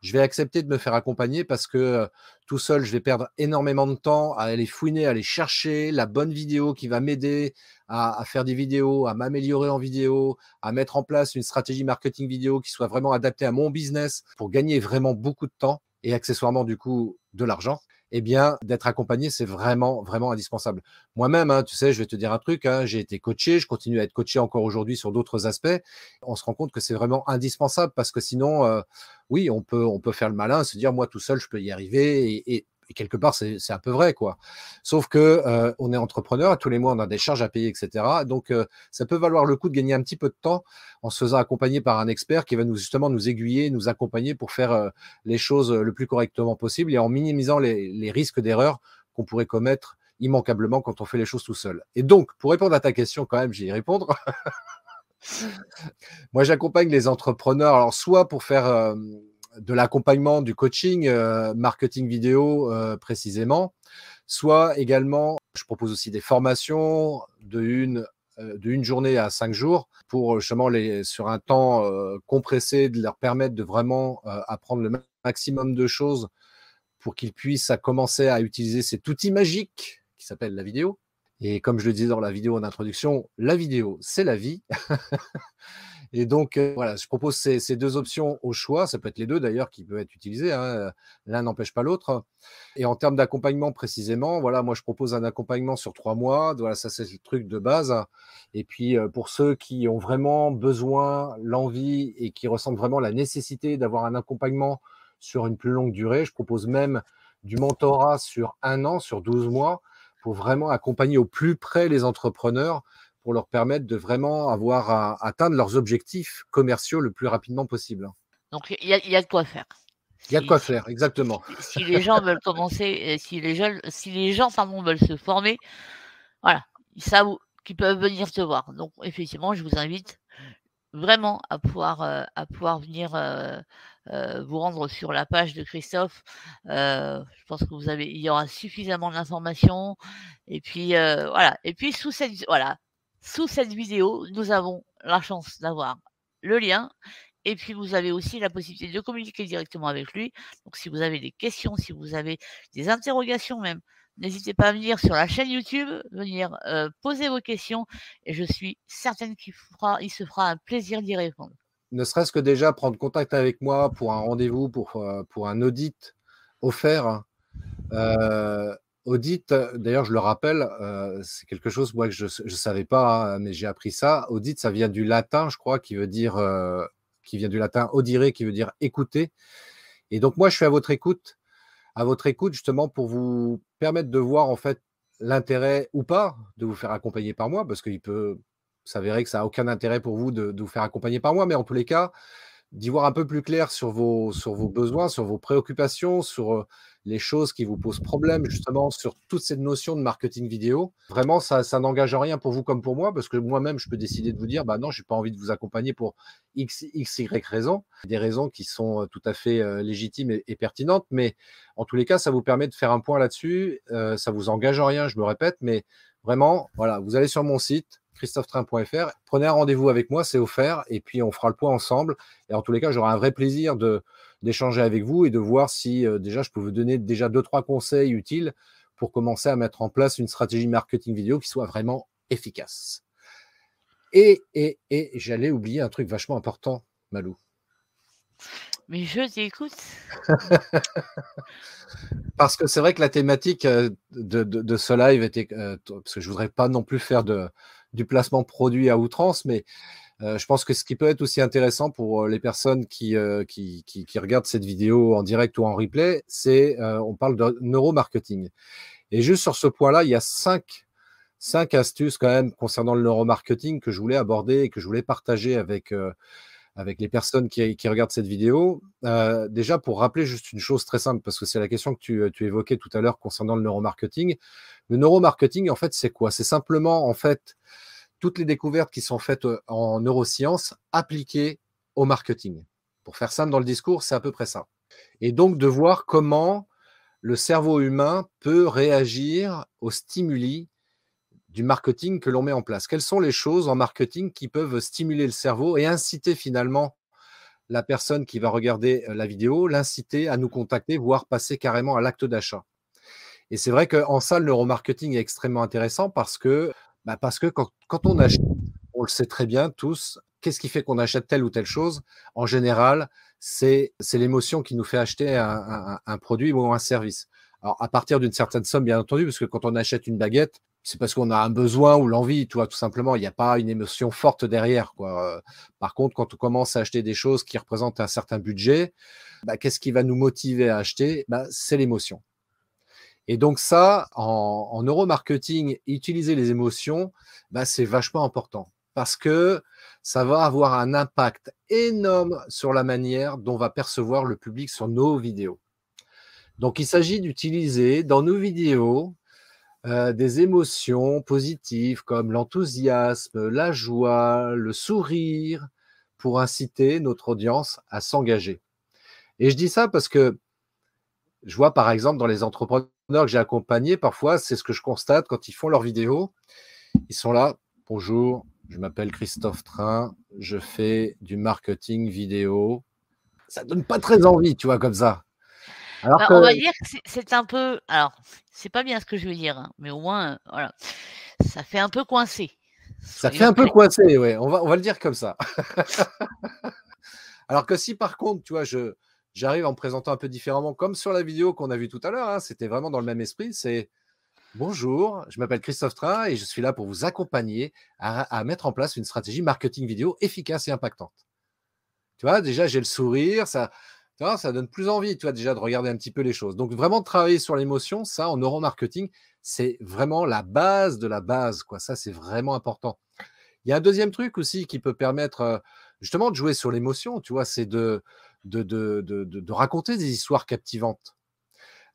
je vais accepter de me faire accompagner parce que tout seul, je vais perdre énormément de temps à aller fouiner, à aller chercher la bonne vidéo qui va m'aider à, faire des vidéos, à m'améliorer en vidéo, à mettre en place une stratégie marketing vidéo qui soit vraiment adaptée à mon business pour gagner vraiment beaucoup de temps et accessoirement, du coup, de l'argent eh bien, d'être accompagné, c'est vraiment, vraiment indispensable. Moi-même, hein, tu sais, je vais te dire un truc, hein, j'ai été coaché, je continue à être coaché encore aujourd'hui sur d'autres aspects. On se rend compte que c'est vraiment indispensable parce que sinon, euh, oui, on peut, faire le malin, se dire, moi tout seul, je peux y arriver et quelque part, c'est un peu vrai, quoi. Sauf que euh, on est entrepreneur, tous les mois, on a des charges à payer, etc. Donc, euh, ça peut valoir le coup de gagner un petit peu de temps en se faisant accompagner par un expert qui va nous justement nous aiguiller, nous accompagner pour faire euh, les choses le plus correctement possible et en minimisant les, les risques d'erreur qu'on pourrait commettre immanquablement quand on fait les choses tout seul. Et donc, pour répondre à ta question, quand même, j'ai y répondre. Moi, j'accompagne les entrepreneurs, alors soit pour faire de l'accompagnement, du coaching, euh, marketing vidéo euh, précisément, soit également, je propose aussi des formations de une, euh, de une journée à cinq jours pour justement les, sur un temps compressé, de leur permettre de vraiment apprendre le maximum de choses pour qu'ils puissent commencer à utiliser cet outil magique qui s'appelle la vidéo. Et comme je le disais dans la vidéo en introduction, la vidéo, c'est la vie. Et donc, voilà, je propose ces, deux options au choix. Ça peut être les deux d'ailleurs qui peuvent être utilisés. Hein, l'un n'empêche pas l'autre. Et en termes d'accompagnement précisément, voilà, moi je propose un accompagnement sur trois mois. Voilà, ça c'est le truc de base. Et puis pour ceux qui ont vraiment besoin, l'envie et qui ressentent vraiment la nécessité d'avoir un accompagnement sur une plus longue durée, je propose même du mentorat sur un an, sur 12 mois, pour vraiment accompagner au plus près les entrepreneurs pour leur permettre de vraiment avoir à atteindre leurs objectifs commerciaux le plus rapidement possible. Donc il y, a de quoi faire. Il y a de quoi faire, exactement. Si, les gens veulent commencer, si les gens, si les gens pardon, veulent se former, voilà, ils savent qu'ils peuvent venir te voir. Donc effectivement, je vous invite vraiment à pouvoir, euh, à pouvoir venir euh, euh, vous rendre sur la page de Christophe. je pense que vous avez, il y aura suffisamment d'informations. Et puis voilà. Et puis sous cette, voilà, sous cette vidéo, nous avons la chance d'avoir le lien. Et puis, vous avez aussi la possibilité de communiquer directement avec lui. Donc, si vous avez des questions, si vous avez des interrogations même, n'hésitez pas à venir sur la chaîne YouTube, venir euh, poser vos questions. Et je suis certaine qu'il il se fera un plaisir d'y répondre. Ne serait-ce que déjà prendre contact avec moi pour un rendez-vous, pour, euh, un audit offert. Euh, Audit, d'ailleurs, je le rappelle, euh, c'est quelque chose moi que je ne savais pas, hein, mais j'ai appris ça. Audit, ça vient du latin, je crois, qui veut dire, euh, qui vient du latin audire, qui veut dire écouter. Et donc moi, je suis à votre écoute, à votre écoute justement pour vous permettre de voir en fait l'intérêt ou pas de vous faire accompagner par moi, parce qu'il peut s'avérer que ça n'a aucun intérêt pour vous de, vous faire accompagner par moi, mais en tous les cas, d'y voir un peu plus clair sur vos besoins, sur vos préoccupations, sur les choses qui vous posent problème, justement, sur toute cette notion de marketing vidéo. Vraiment, ça, n'engage rien pour vous comme pour moi, parce que moi-même, je peux décider de vous dire, bah non, je n'ai pas envie de vous accompagner pour X, X, Y raisons, des raisons qui sont tout à fait légitimes et, pertinentes, mais en tous les cas, ça vous permet de faire un point là-dessus. ça vous engage rien, je me répète, mais vraiment, voilà, vous allez sur mon site, christophetrain.fr. Prenez un rendez-vous avec moi, c'est offert, et puis on fera le point ensemble. Et en tous les cas, j'aurai un vrai plaisir de, d'échanger avec vous et de voir si euh, déjà je peux vous donner déjà deux, trois conseils utiles pour commencer à mettre en place une stratégie marketing vidéo qui soit vraiment efficace. Et, et, et j'allais oublier un truc vachement important, Malou. Mais je t'écoute. parce que c'est vrai que la thématique euh, de, de, ce live était, euh, parce que je voudrais pas non plus faire de, du placement produit à outrance, mais euh, je pense que ce qui peut être aussi intéressant pour les personnes qui, qui, qui, qui, regardent cette vidéo en direct ou en replay, c'est on parle de neuromarketing. Et juste sur ce point-là, il y a cinq, cinq astuces quand même concernant le neuromarketing que je voulais aborder et que je voulais partager avec avec les personnes qui, regardent cette vidéo. Euh, déjà, pour rappeler juste une chose très simple, parce que c'est la question que tu, tu, évoquais tout à l'heure concernant le neuromarketing. Le neuromarketing, en fait, c'est quoi? C'est simplement, en fait, toutes les découvertes qui sont faites euh, en neurosciences appliquées au marketing. Pour faire simple dans le discours, c'est à peu près ça. Et donc, de voir comment le cerveau humain peut réagir aux stimuli du marketing que l'on met en place. Quelles sont les choses en marketing qui peuvent stimuler le cerveau et inciter finalement la personne qui va regarder euh, la vidéo, l'inciter à nous contacter, voire passer carrément à l'acte d'achat? Et c'est vrai qu'en ça, le neuromarketing est extrêmement intéressant parce que, bah parce que quand, on achète, on le sait très bien tous, qu'est-ce qui fait qu'on achète telle ou telle chose? En général, c'est l'émotion qui nous fait acheter un, produit ou un service. Alors, à partir d'une certaine somme, bien entendu, parce que quand on achète une baguette, c'est parce qu'on a un besoin ou l'envie, tout simplement. Il n'y a pas une émotion forte derrière. Quoi. Par contre, quand on commence à acheter des choses qui représentent un certain budget, bah, qu'est-ce qui va nous motiver à acheter? Bah, C'est l'émotion. Et donc ça, en, neuromarketing, utiliser les émotions, bah, c'est vachement important parce que ça va avoir un impact énorme sur la manière dont va percevoir le public sur nos vidéos. Donc il s'agit d'utiliser dans nos vidéos euh, des émotions positives comme l'enthousiasme, la joie, le sourire, pour inciter notre audience à s'engager. Et je dis ça parce que je vois par exemple dans les entrepreneurs que j'ai accompagnés, parfois c'est ce que je constate quand ils font leurs vidéos. Ils sont là, bonjour, je m'appelle Christophe Train, je fais du marketing vidéo. Ça donne pas très envie, tu vois, comme ça. Alors bah, On va dire que c'est un peu. Alors, c'est pas bien ce que je veux dire, hein, mais au moins, euh, voilà. Ça fait un peu coincé. Ça fait un peu coincé, oui. On va, on va le dire comme ça. Alors que si par contre, tu vois, je, j'arrive en me présentant un peu différemment, comme sur la vidéo qu'on a vue tout à l'heure, hein, c'était vraiment dans le même esprit, c'est Bonjour, je m'appelle Christophe Train et je suis là pour vous accompagner à, mettre en place une stratégie marketing vidéo efficace et impactante. Tu vois, déjà, j'ai le sourire, ça, ça donne plus envie, tu vois, déjà de regarder un petit peu les choses. Donc, vraiment travailler sur l'émotion, ça, en neuromarketing, c'est vraiment la base de la base, quoi. Ça, c'est vraiment important. Il y a un deuxième truc aussi qui peut permettre euh, justement de jouer sur l'émotion, tu vois, c'est de de, raconter des histoires captivantes.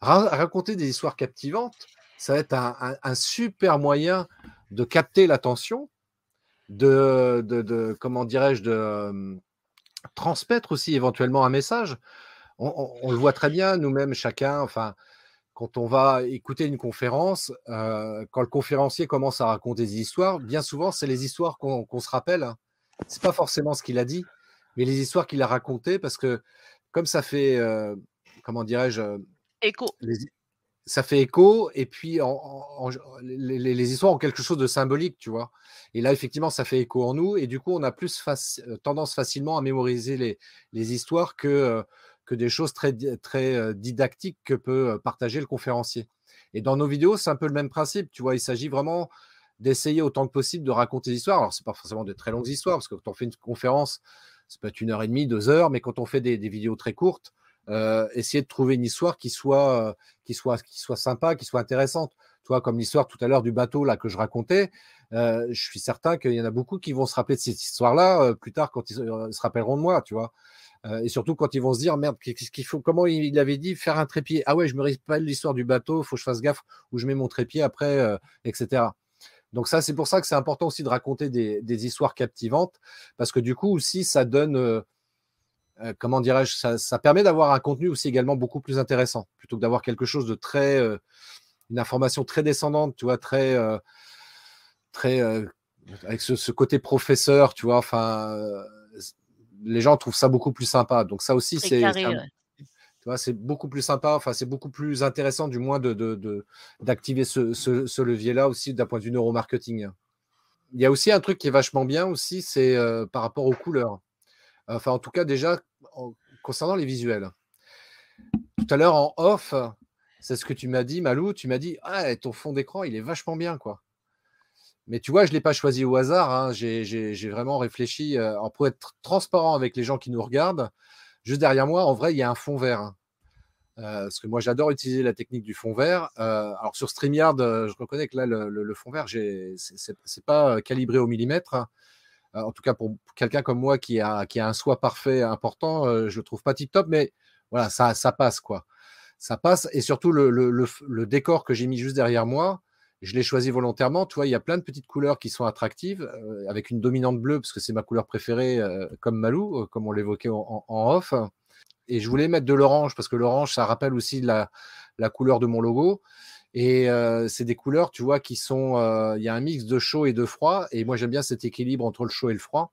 raconter des histoires captivantes, ça va être un, super moyen de capter l'attention, de, comment dirais-je, de, transmettre aussi éventuellement un message. On, le voit très bien, nous-mêmes, chacun, enfin, quand on va écouter une conférence, euh, quand le conférencier commence à raconter des histoires, bien souvent, c'est les histoires qu'on se rappelle. Hein. C'est pas forcément ce qu'il a dit, mais les histoires qu'il a racontées, parce que comme ça fait, euh, comment dirais-je, écho ça fait écho, et puis les, histoires ont quelque chose de symbolique, tu vois. Et là, effectivement, ça fait écho en nous, et du coup, on a plus euh, tendance facilement à mémoriser les, histoires que, euh, que des choses très, très euh, didactiques que peut partager le conférencier. Et dans nos vidéos, c'est un peu le même principe, tu vois. Il s'agit vraiment d'essayer autant que possible de raconter des histoires. Alors, c'est pas forcément de très longues histoires, parce que quand on fait une conférence, ça peut être une heure et demie, deux heures, mais quand on fait des vidéos très courtes, euh, essayer de trouver une histoire qui soit, euh, qui soit, qui soit sympa, qui soit intéressante. Toi, comme l'histoire tout à l'heure du bateau là que je racontais, euh, je suis certain qu'il y en a beaucoup qui vont se rappeler de cette histoire-là plus tard quand ils, se rappelleront de moi, tu vois. Et surtout quand ils vont se dire merde, qu'est-ce qu'il faut Comment il avait dit faire un trépied Ah ouais, je me rappelle l'histoire du bateau, faut que je fasse gaffe où je mets mon trépied après, etc. Donc ça, c'est pour ça que c'est important aussi de raconter des, histoires captivantes, parce que du coup aussi, ça donne, euh, comment dirais-je, ça, permet d'avoir un contenu aussi également beaucoup plus intéressant, plutôt que d'avoir quelque chose de très, une information très descendante, tu vois, très, très, avec ce, ce, côté professeur, tu vois, enfin les gens trouvent ça beaucoup plus sympa. Donc ça aussi, c'est c'est beaucoup plus sympa. Enfin, c'est beaucoup plus intéressant, du moins, de d'activer ce, levier-là aussi d'un point de vue neuromarketing. Il y a aussi un truc qui est vachement bien aussi, c'est euh, par rapport aux couleurs. Enfin, en tout cas, déjà concernant les visuels. Tout à l'heure en off, c'est ce que tu m'as dit, Malou. Tu m'as dit, ah, ton fond d'écran, il est vachement bien, quoi. Mais tu vois, je ne l'ai pas choisi au hasard. Hein. J'ai vraiment réfléchi euh, pour être transparent avec les gens qui nous regardent. Juste derrière moi, en vrai, il y a un fond vert. Hein. Euh, parce que moi, j'adore utiliser la technique du fond vert. Euh, alors, sur StreamYard, je reconnais que là, le, fond vert, ce n'est pas calibré au millimètre. Hein. en tout cas, pour quelqu'un comme moi qui a, un soi parfait important, je ne le trouve pas tip-top, mais voilà, ça, passe, quoi. Ça passe. Et surtout, le décor que j'ai mis juste derrière moi, je l'ai choisi volontairement. Tu vois, il y a plein de petites couleurs qui sont attractives, euh, avec une dominante bleue, parce que c'est ma couleur préférée, euh, comme Malou, euh, comme on l'évoquait en, off. Et je voulais mettre de l'orange, parce que l'orange, ça rappelle aussi la, couleur de mon logo. Et c'est des couleurs, tu vois, qui sont. Il y a un mix de chaud et de froid. Et moi, j'aime bien cet équilibre entre le chaud et le froid.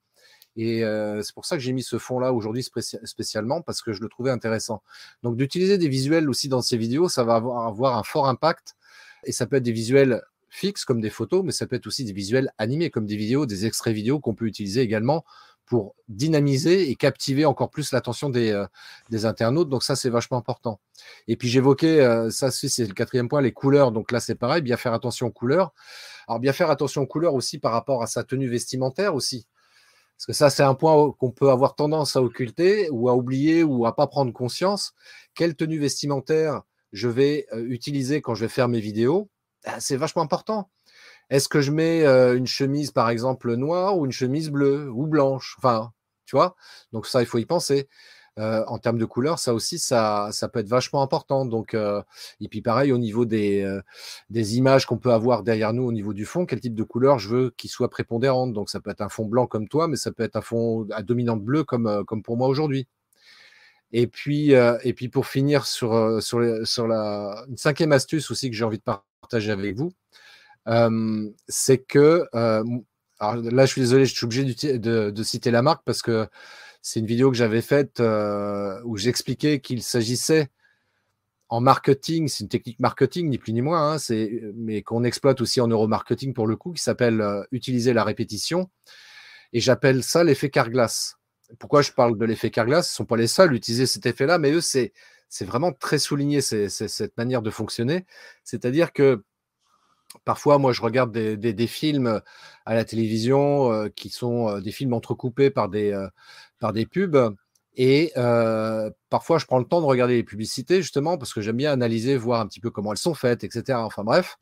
Et c'est pour ça que j'ai mis ce fond-là aujourd'hui spécialement, parce que je le trouvais intéressant. Donc, d'utiliser des visuels aussi dans ces vidéos, ça va avoir un fort impact et ça peut être des visuels fixes comme des photos, mais ça peut être aussi des visuels animés comme des vidéos, des extraits vidéo qu'on peut utiliser également pour dynamiser et captiver encore plus l'attention des, euh, internautes. Donc ça, c'est vachement important. Et puis j'évoquais, euh, ça c'est le quatrième point, les couleurs. Donc là, c'est pareil, bien faire attention aux couleurs. Alors bien faire attention aux couleurs aussi par rapport à sa tenue vestimentaire aussi. Parce que ça, c'est un point qu'on peut avoir tendance à occulter ou à oublier ou à pas prendre conscience. Quelle tenue vestimentaire je vais utiliser quand je vais faire mes vidéos, bah, c'est vachement important. Est-ce que je mets une chemise, par exemple, noire ou une chemise bleue ou blanche? Enfin, tu vois? Donc ça, il faut y penser. en termes de couleur, ça aussi, ça, peut être vachement important. Donc, et puis pareil, au niveau des, des images qu'on peut avoir derrière nous, au niveau du fond, quel type de couleur je veux qu'il soit prépondérante? Donc, ça peut être un fond blanc comme toi, mais ça peut être un fond à dominante bleue comme, comme pour moi aujourd'hui. Et puis, euh, et puis pour finir sur, euh, sur, sur la une cinquième astuce aussi que j'ai envie de partager avec vous, euh, c'est que, alors là je suis désolé, je suis obligé de, de, citer la marque parce que c'est une vidéo que j'avais faite où j'expliquais qu'il s'agissait en marketing, c'est une technique marketing, ni plus ni moins, hein, mais qu'on exploite aussi en neuromarketing pour le coup, qui s'appelle utiliser la répétition. Et j'appelle ça l'effet Carglass pourquoi je parle de l'effet Carglass? Ce ne sont pas les seuls à utiliser cet effet-là, mais eux, c'est, vraiment très souligné cette manière de fonctionner. C'est-à-dire que parfois, moi, je regarde des, films à la télévision euh, qui sont euh, des films entrecoupés par des, euh, pubs. Et parfois, je prends le temps de regarder les publicités, justement, parce que j'aime bien analyser, voir un petit peu comment elles sont faites, etc. Enfin bref.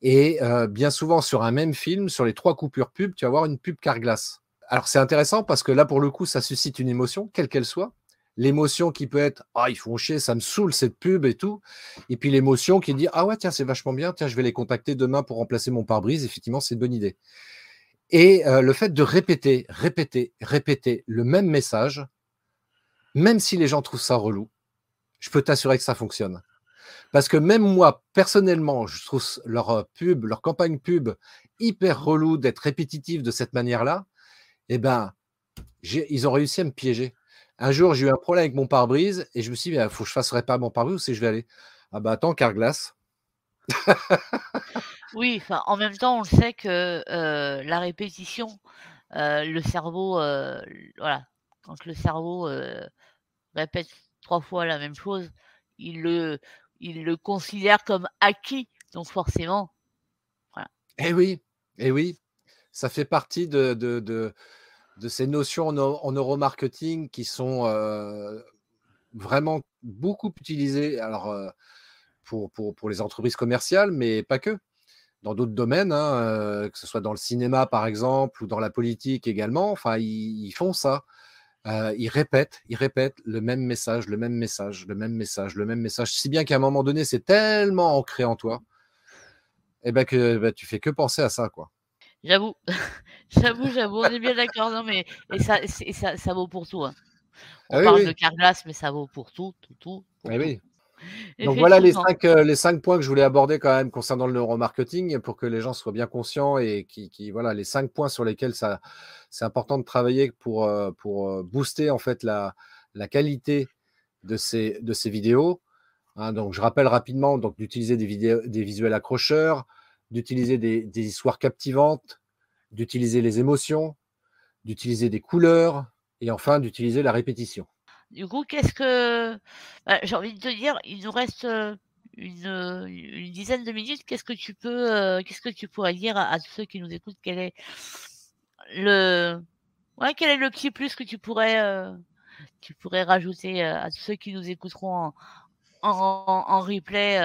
Et bien souvent, sur un même film, sur les trois coupures pub, tu vas avoir une pub Carglass. Alors c'est intéressant parce que là, pour le coup, ça suscite une émotion, quelle qu'elle soit. L'émotion qui peut être Ah, ils font chier, ça me saoule cette pub et tout. Et puis l'émotion qui dit Ah ouais, tiens, c'est vachement bien, tiens, je vais les contacter demain pour remplacer mon pare-brise. Effectivement, c'est une bonne idée. Et euh, le fait de répéter, répéter, répéter le même message, même si les gens trouvent ça relou, je peux t'assurer que ça fonctionne. Parce que même moi, personnellement, je trouve leur euh, pub, leur campagne pub hyper relou d'être répétitive de cette manière-là eh ben, ils ont réussi à me piéger. Un jour, j'ai eu un problème avec mon pare-brise et je me suis dit, il faut que je fasse réparer mon pare-brise ou si je vais aller? Ah bah attends, Carglass. oui, en même temps, on sait que euh, la répétition, euh, le cerveau, euh, voilà, quand le cerveau répète trois fois la même chose, il le, il le considère comme acquis. Donc forcément, voilà. Eh oui, eh oui, ça fait partie de, ces notions en, neuromarketing qui sont vraiment beaucoup utilisées pour, les entreprises commerciales, mais pas que. Dans d'autres domaines, hein, que ce soit dans le cinéma par exemple ou dans la politique également, enfin, ils, font ça. euh, il répète, il répète le même message, le même message, le même message, le même message, si bien qu'à un moment donné, c'est tellement ancré en toi, et eh ben que bah, tu fais que penser à ça, quoi. J'avoue, j'avoue, j'avoue, on est bien d'accord, non mais et ça, ça, ça vaut pour tout. Hein. On ah parle de Carglass, mais ça vaut pour tout, tout, tout. Eh oui. Donc voilà les cinq, euh, les cinq points que je voulais aborder quand même concernant le neuromarketing pour que les gens soient bien conscients et qui, qui voilà les cinq points sur lesquels ça c'est important de travailler pour, euh, pour euh, booster en fait la, la qualité de ces, de ces vidéos. Hein. donc je rappelle rapidement donc d'utiliser des, vidéos, des visuels accrocheurs, d'utiliser des, histoires captivantes, d'utiliser les émotions, d'utiliser des couleurs et enfin d'utiliser la répétition. Du coup, qu'est-ce que. Bah, j'ai envie de te dire, il nous reste une, dizaine de minutes. Qu'est-ce que tu peux. qu'est-ce que tu pourrais dire à, tous ceux qui nous écoutent? Quel est le. Ouais, quel est le petit plus que tu pourrais, tu pourrais rajouter à tous ceux qui nous écouteront en, replay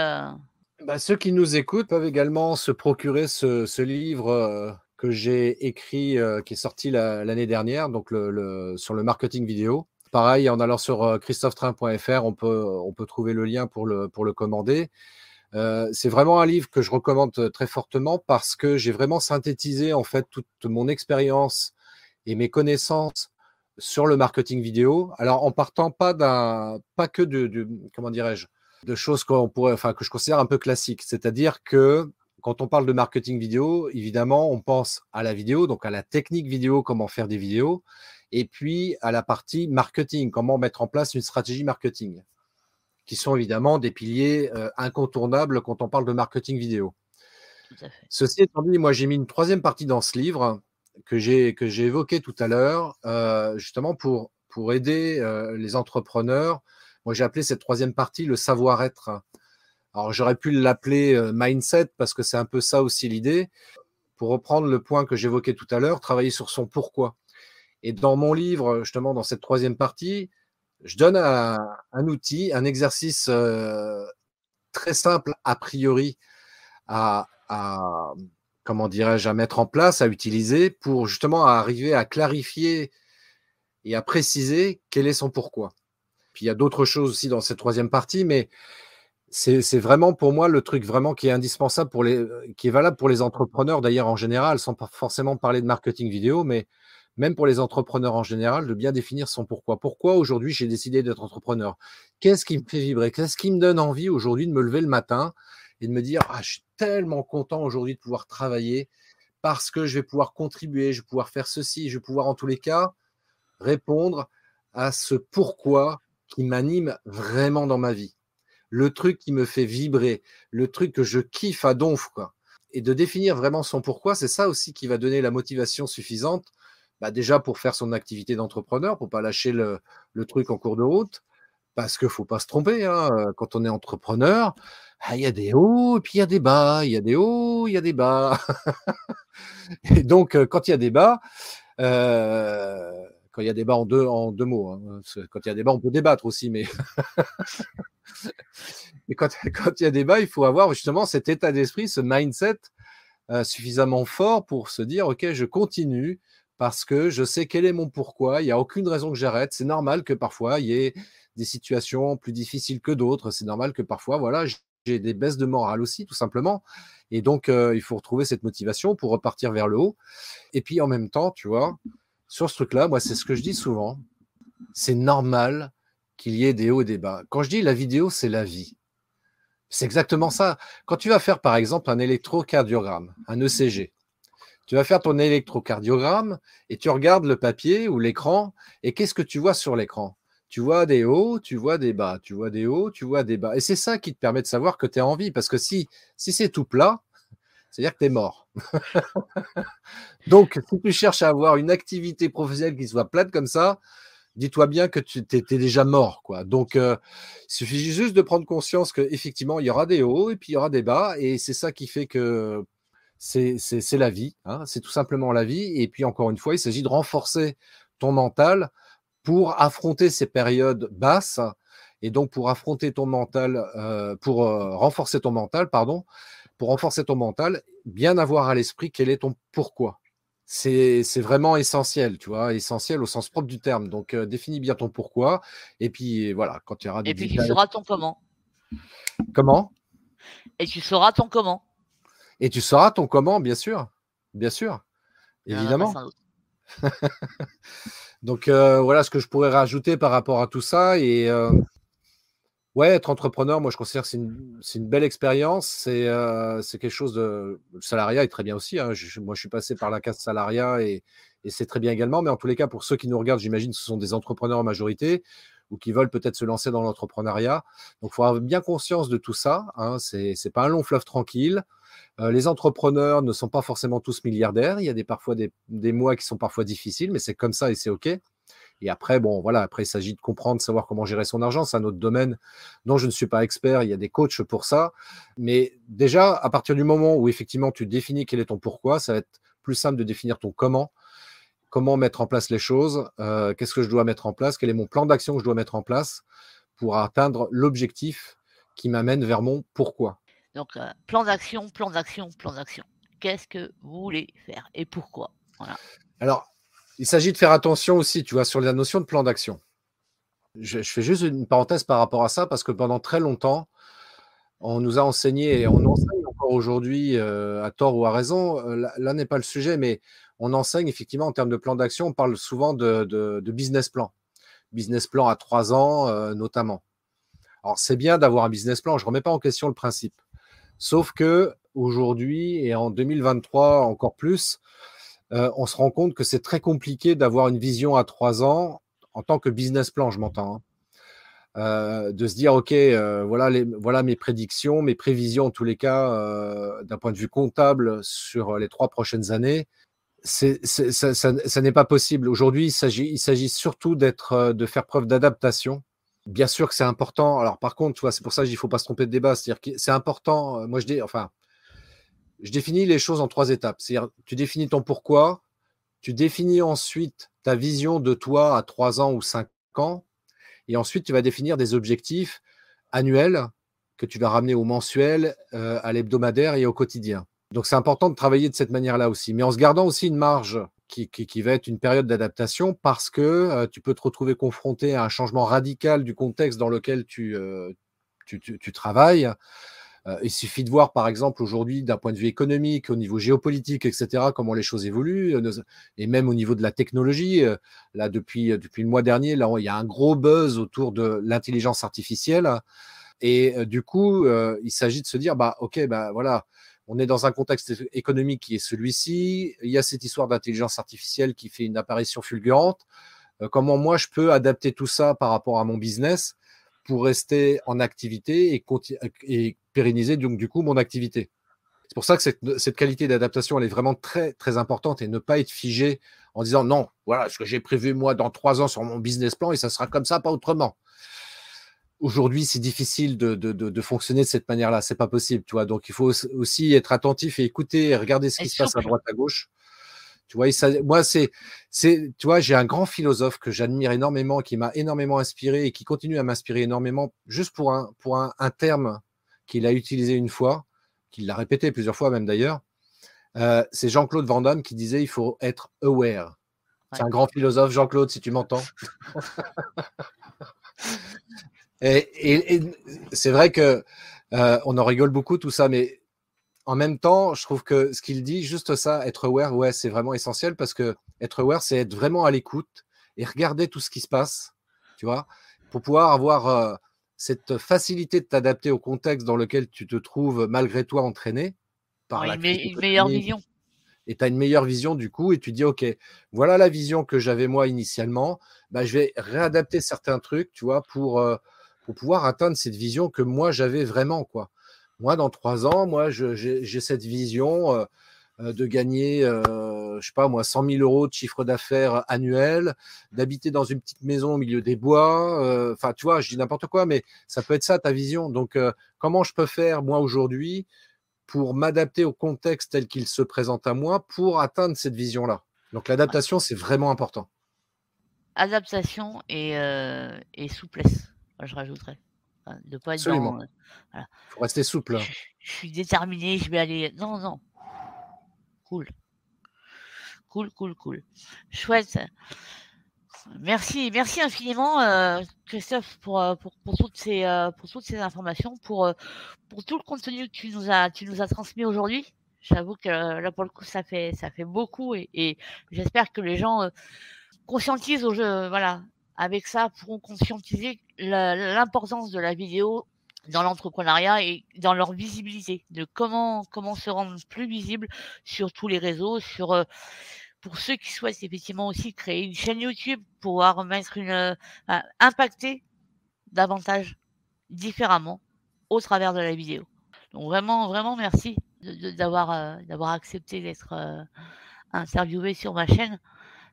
bah, Ceux qui nous écoutent peuvent également se procurer ce, livre que j'ai écrit, qui est sorti l'année dernière, donc le, sur le marketing vidéo. Pareil, en allant sur euh, christophetrain.fr, on peut, on peut trouver le lien pour le, pour le commander. Euh, c'est vraiment un livre que je recommande très fortement parce que j'ai vraiment synthétisé en fait toute mon expérience et mes connaissances sur le marketing vidéo. Alors en partant pas d'un, pas que de, comment dirais-je, de choses qu'on pourrait, enfin que je considère un peu classiques. C'est-à-dire que quand on parle de marketing vidéo, évidemment, on pense à la vidéo, donc à la technique vidéo, comment faire des vidéos et puis à la partie marketing, comment mettre en place une stratégie marketing, qui sont évidemment des piliers euh, incontournables quand on parle de marketing vidéo. Ceci étant dit, moi j'ai mis une troisième partie dans ce livre que j'ai que j'ai évoqué tout à l'heure, euh, justement pour pour aider euh, les entrepreneurs. Moi j'ai appelé cette troisième partie le savoir-être. Alors j'aurais pu l'appeler mindset parce que c'est un peu ça aussi l'idée. Pour reprendre le point que j'évoquais tout à l'heure, travailler sur son pourquoi. Et dans mon livre, justement, dans cette troisième partie, je donne un, outil, un exercice euh, très simple a priori à, comment dirais-je, à mettre en place, à utiliser pour justement arriver à clarifier et à préciser quel est son pourquoi. Puis il y a d'autres choses aussi dans cette troisième partie, mais c'est vraiment pour moi le truc vraiment qui est indispensable pour les, qui est valable pour les entrepreneurs d'ailleurs en général, sans forcément parler de marketing vidéo, mais même pour les entrepreneurs en général, de bien définir son pourquoi. Pourquoi aujourd'hui j'ai décidé d'être entrepreneur? Qu'est-ce qui me fait vibrer? Qu'est-ce qui me donne envie aujourd'hui de me lever le matin et de me dire ah, je suis tellement content aujourd'hui de pouvoir travailler parce que je vais pouvoir contribuer, je vais pouvoir faire ceci, je vais pouvoir en tous les cas répondre à ce pourquoi qui m'anime vraiment dans ma vie. Le truc qui me fait vibrer, le truc que je kiffe à donf. Et de définir vraiment son pourquoi, c'est ça aussi qui va donner la motivation suffisante bah, déjà pour faire son activité d'entrepreneur, pour pas lâcher le, truc en cours de route, parce qu'il faut pas se tromper. Hein, euh, quand on est entrepreneur, ah, il y a des hauts et puis il y a des bas, il y a des hauts, il y a des bas. et donc, euh, quand il y a des bas, euh, quand il y a des bas en deux, en deux mots, hein, quand il y a des bas, on peut débattre aussi, mais, quand, il y a des bas, il faut avoir justement cet état d'esprit, ce mindset suffisamment fort pour se dire, OK, je continue, parce que je sais quel est mon pourquoi. Il n'y a aucune raison que j'arrête. C'est normal que parfois il y ait des situations plus difficiles que d'autres. C'est normal que parfois, voilà, j'ai des baisses de morale aussi, tout simplement. Et donc, euh, il faut retrouver cette motivation pour repartir vers le haut. Et puis, en même temps, tu vois, sur ce truc-là, moi, c'est ce que je dis souvent. C'est normal qu'il y ait des hauts et des bas. Quand je dis la vidéo, c'est la vie. C'est exactement ça. Quand tu vas faire, par exemple, un électrocardiogramme, un ECG, tu vas faire ton électrocardiogramme et tu regardes le papier ou l'écran et qu'est-ce que tu vois sur l'écran? Tu vois des hauts, tu vois des bas, tu vois des hauts, tu vois des bas. Et c'est ça qui te permet de savoir que tu es en vie parce que si, si c'est tout plat, c'est-à-dire que tu es mort. Donc, si tu cherches à avoir une activité professionnelle qui soit plate comme ça, dis-toi bien que tu es, déjà mort. Quoi. Donc, euh, il suffit juste de prendre conscience qu'effectivement, il y aura des hauts et puis il y aura des bas. Et c'est ça qui fait que c'est la vie, hein, c'est tout simplement la vie. Et puis encore une fois, il s'agit de renforcer ton mental pour affronter ces périodes basses et donc pour affronter ton mental, euh, pour euh, renforcer ton mental, pardon, pour renforcer ton mental, bien avoir à l'esprit quel est ton pourquoi. c'est vraiment essentiel, tu vois, essentiel au sens propre du terme. Donc, définis bien ton pourquoi. Et puis, voilà, quand tu auras des Et puis, tu sauras ton comment. Comment? Et tu sauras ton comment. Et tu sauras ton comment, bien sûr. Bien sûr. Évidemment. Donc, voilà ce que je pourrais rajouter par rapport à tout ça. Et Ouais, être entrepreneur, moi je considère que c'est une, belle expérience. C'est quelque chose de. Le salariat est très bien aussi. Hein. moi je suis passé par la case salariat et, c'est très bien également. Mais en tous les cas, pour ceux qui nous regardent, j'imagine que ce sont des entrepreneurs en majorité ou qui veulent peut-être se lancer dans l'entrepreneuriat. Donc il faut avoir bien conscience de tout ça. Hein. Ce n'est pas un long fleuve tranquille. les entrepreneurs ne sont pas forcément tous milliardaires. Il y a des, parfois des mois qui sont parfois difficiles, mais c'est comme ça et c'est OK. Et après, bon, voilà, après, il s'agit de comprendre, savoir comment gérer son argent. C'est un autre domaine dont je ne suis pas expert. Il y a des coachs pour ça. Mais déjà, à partir du moment où effectivement tu définis quel est ton pourquoi, ça va être plus simple de définir ton comment. Comment mettre en place les choses euh, Qu'est-ce que je dois mettre en place? Quel est mon plan d'action que je dois mettre en place pour atteindre l'objectif qui m'amène vers mon pourquoi? Donc, euh, plan d'action, plan d'action, plan d'action. Qu'est-ce que vous voulez faire et pourquoi? Voilà. Alors, il s'agit de faire attention aussi, tu vois, sur la notion de plan d'action. Je, fais juste une parenthèse par rapport à ça parce que pendant très longtemps, on nous a enseigné et on enseigne encore aujourd'hui, euh, à tort ou à raison, euh, là, n'est pas le sujet, mais on enseigne effectivement en termes de plan d'action, on parle souvent de, business plan. Business plan à trois ans, euh, notamment. Alors, c'est bien d'avoir un business plan, je ne remets pas en question le principe. Sauf que aujourd'hui et en 2023 encore plus, euh, on se rend compte que c'est très compliqué d'avoir une vision à trois ans en tant que business plan, je m'entends. Hein. Euh, de se dire, OK, euh, voilà, mes prédictions, mes prévisions en tous les cas, d'un point de vue comptable sur les trois prochaines années. ça, n'est pas possible. Aujourd'hui, il s'agit surtout d'être, de faire preuve d'adaptation. Bien sûr que c'est important. Alors, par contre, c'est pour ça qu'il ne faut pas se tromper de débat. C'est-à-dire que c'est important. Moi, je dis, enfin, je définis les choses en trois étapes. C'est-à-dire, tu définis ton pourquoi, tu définis ensuite ta vision de toi à trois ans ou cinq ans, et ensuite tu vas définir des objectifs annuels que tu vas ramener au mensuel, euh, à l'hebdomadaire et au quotidien. Donc c'est important de travailler de cette manière-là aussi, mais en se gardant aussi une marge qui, va être une période d'adaptation parce que euh, tu peux te retrouver confronté à un changement radical du contexte dans lequel tu, euh, tu travailles. Euh, il suffit de voir, par exemple, aujourd'hui, d'un point de vue économique, au niveau géopolitique, etc., comment les choses évoluent, euh, et même au niveau de la technologie. Euh, là, depuis, le mois dernier, là, il y a un gros buzz autour de l'intelligence artificielle. Et du coup, il s'agit de se dire, bah, OK, bah, voilà, on est dans un contexte économique qui est celui-ci. Il y a cette histoire d'intelligence artificielle qui fait une apparition fulgurante. comment moi, je peux adapter tout ça par rapport à mon business pour rester en activité et, et pérenniser donc du coup mon activité. C'est pour ça que cette, qualité d'adaptation, elle est vraiment très, très importante et ne pas être figé en disant non, voilà ce que j'ai prévu moi dans trois ans sur mon business plan et ça sera comme ça, pas autrement. Aujourd'hui, c'est difficile de, de, de, fonctionner de cette manière-là. C'est pas possible, tu vois. Donc, il faut aussi être attentif et écouter et regarder ce qui se passe à droite, à gauche. Tu vois, ça, moi, c'est, c'est, tu vois, j'ai un grand philosophe que j'admire énormément, qui m'a énormément inspiré et qui continue à m'inspirer énormément, juste pour un, pour un, un terme qu'il a utilisé une fois, qu'il l'a répété plusieurs fois même d'ailleurs. Euh, c'est Jean-Claude Van Damme qui disait il faut être aware. C'est un grand philosophe, Jean-Claude, si tu m'entends. et, c'est vrai que euh, on en rigole beaucoup tout ça, mais en même temps, je trouve que ce qu'il dit, juste ça, être aware, ouais, c'est vraiment essentiel parce que être aware, c'est être vraiment à l'écoute et regarder tout ce qui se passe, tu vois, pour pouvoir avoir euh, cette facilité de t'adapter au contexte dans lequel tu te trouves malgré toi entraîné par une, meilleure vision. Et tu as une meilleure vision du coup, et tu dis, OK, voilà la vision que j'avais moi initialement, bah, je vais réadapter certains trucs, tu vois, pour, euh, pour pouvoir atteindre cette vision que moi j'avais vraiment, quoi. Moi, dans trois ans, moi, j'ai cette vision. Euh, euh, de gagner, euh, je sais pas moi, 100 000 euros de chiffre d'affaires annuel, d'habiter dans une petite maison au milieu des bois. Euh, enfin, tu vois, je dis n'importe quoi, mais ça peut être ça ta vision. Donc, comment je peux faire moi aujourd'hui pour m'adapter au contexte tel qu'il se présente à moi pour atteindre cette vision-là? Donc, l'adaptation, c'est vraiment important. Adaptation et, souplesse, je rajouterais. De pas être Absolument. Il faut rester souple. je suis déterminé, je vais aller. Non, non, Cool. cool, cool, cool. Chouette. Merci, merci infiniment, euh, Christophe, pour, euh, pour, pour, toutes ces, euh, pour toutes ces informations, pour, pour tout le contenu que tu nous as, tu nous as transmis aujourd'hui. J'avoue que là, pour le coup, ça fait, ça fait beaucoup et, et j'espère que les gens conscientisent au jeu, voilà, avec ça, pourront conscientiser l'importance de la vidéo dans l'entrepreneuriat et dans leur visibilité, de comment, comment se rendre plus visible sur tous les réseaux, sur pour ceux qui souhaitent effectivement aussi créer une chaîne YouTube, pouvoir mettre une, euh, impacter davantage différemment au travers de la vidéo. Donc vraiment, vraiment merci d'avoir euh, d'avoir accepté d'être euh, interviewé sur ma chaîne.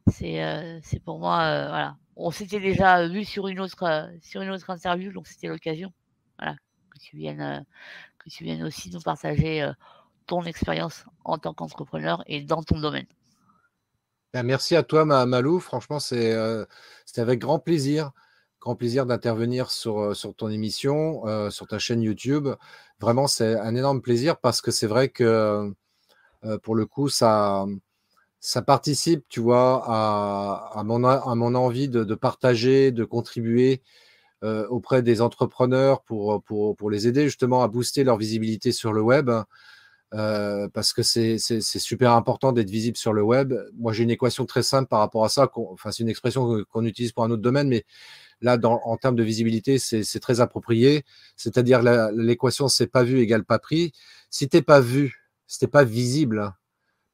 C'est c'est pour moi voilà. On s'était déjà vu sur une autre sur une autre interview, donc c'était l'occasion. Voilà que tu viennes que tu viennes aussi nous partager ton expérience en tant qu'entrepreneur et dans ton domaine. Ben, merci à toi, Malou. Franchement, c'est, avec grand plaisir, grand plaisir d'intervenir sur, sur ton émission, sur ta chaîne YouTube. Vraiment, c'est un énorme plaisir parce que c'est vrai que pour le coup, ça, ça participe, tu vois, à, mon, envie de, partager, de contribuer auprès des entrepreneurs pour, les aider justement à booster leur visibilité sur le web. Euh, parce que c'est super important d'être visible sur le web. Moi, j'ai une équation très simple par rapport à ça. Enfin, c'est une expression qu'on utilise pour un autre domaine, mais là, en termes de visibilité, c'est très approprié. C'est-à-dire l'équation c'est pas vu égale pas pris. Si t'es pas vu, si t'es pas visible,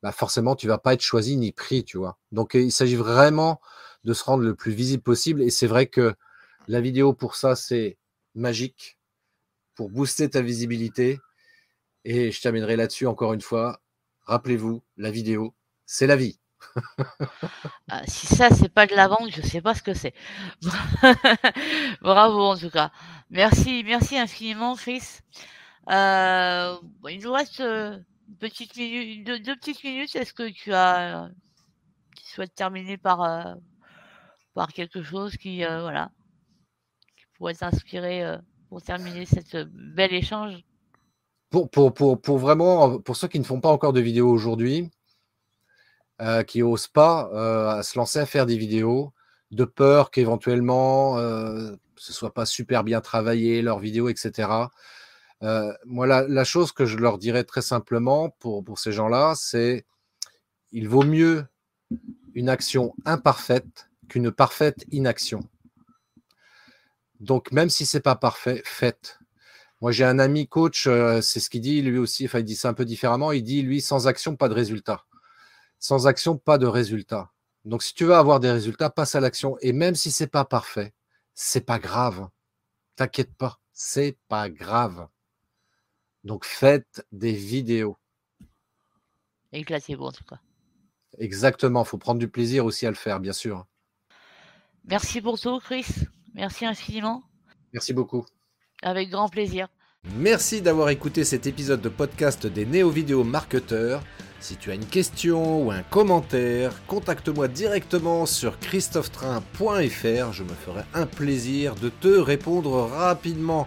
bah forcément, tu vas pas être choisi ni pris, tu vois. Donc, il s'agit vraiment de se rendre le plus visible possible. Et c'est vrai que la vidéo pour ça, c'est magique pour booster ta visibilité et je terminerai là-dessus encore une fois. Rappelez-vous, la vidéo, c'est la vie. Ah, si ça, c'est pas de la vente, je sais pas ce que c'est. Bravo en tout cas. Merci, merci infiniment, Chris. Euh, il nous reste euh, petite minute, deux, petites minutes. Est-ce que tu as, tu souhaites terminer par, euh, par quelque chose qui, voilà, qui pourrait t'inspirer pour terminer cette bel échange? pour, vraiment, pour ceux qui ne font pas encore de vidéos aujourd'hui, euh, qui n'osent pas euh, se lancer à faire des vidéos, de peur qu'éventuellement euh, ce soit pas super bien travaillé, leurs vidéos, etc. Euh, moi, la, chose que je leur dirais très simplement pour, pour ces gens-là, c'est il vaut mieux une action imparfaite qu'une parfaite inaction. Donc, même si c'est pas parfait, faites. Moi, j'ai un ami coach, euh, c'est ce qu'il dit lui aussi, enfin, il dit ça un peu différemment. Il dit, lui, sans action, pas de résultat. Sans action, pas de résultat. Donc, si tu veux avoir des résultats, passe à l'action. Et même si c'est pas parfait, c'est pas grave. T'inquiète pas, c'est pas grave. Donc, faites des vidéos. Éclatez-vous en tout cas. Exactement, il faut prendre du plaisir aussi à le faire, bien sûr. Merci pour tout, Chris. Merci infiniment. Merci beaucoup. Avec grand plaisir. Merci d'avoir écouté cet épisode de podcast des néo-vidéo marketeurs. Si tu as une question ou un commentaire, contacte-moi directement sur christophetrain.fr. Je me ferai un plaisir de te répondre rapidement.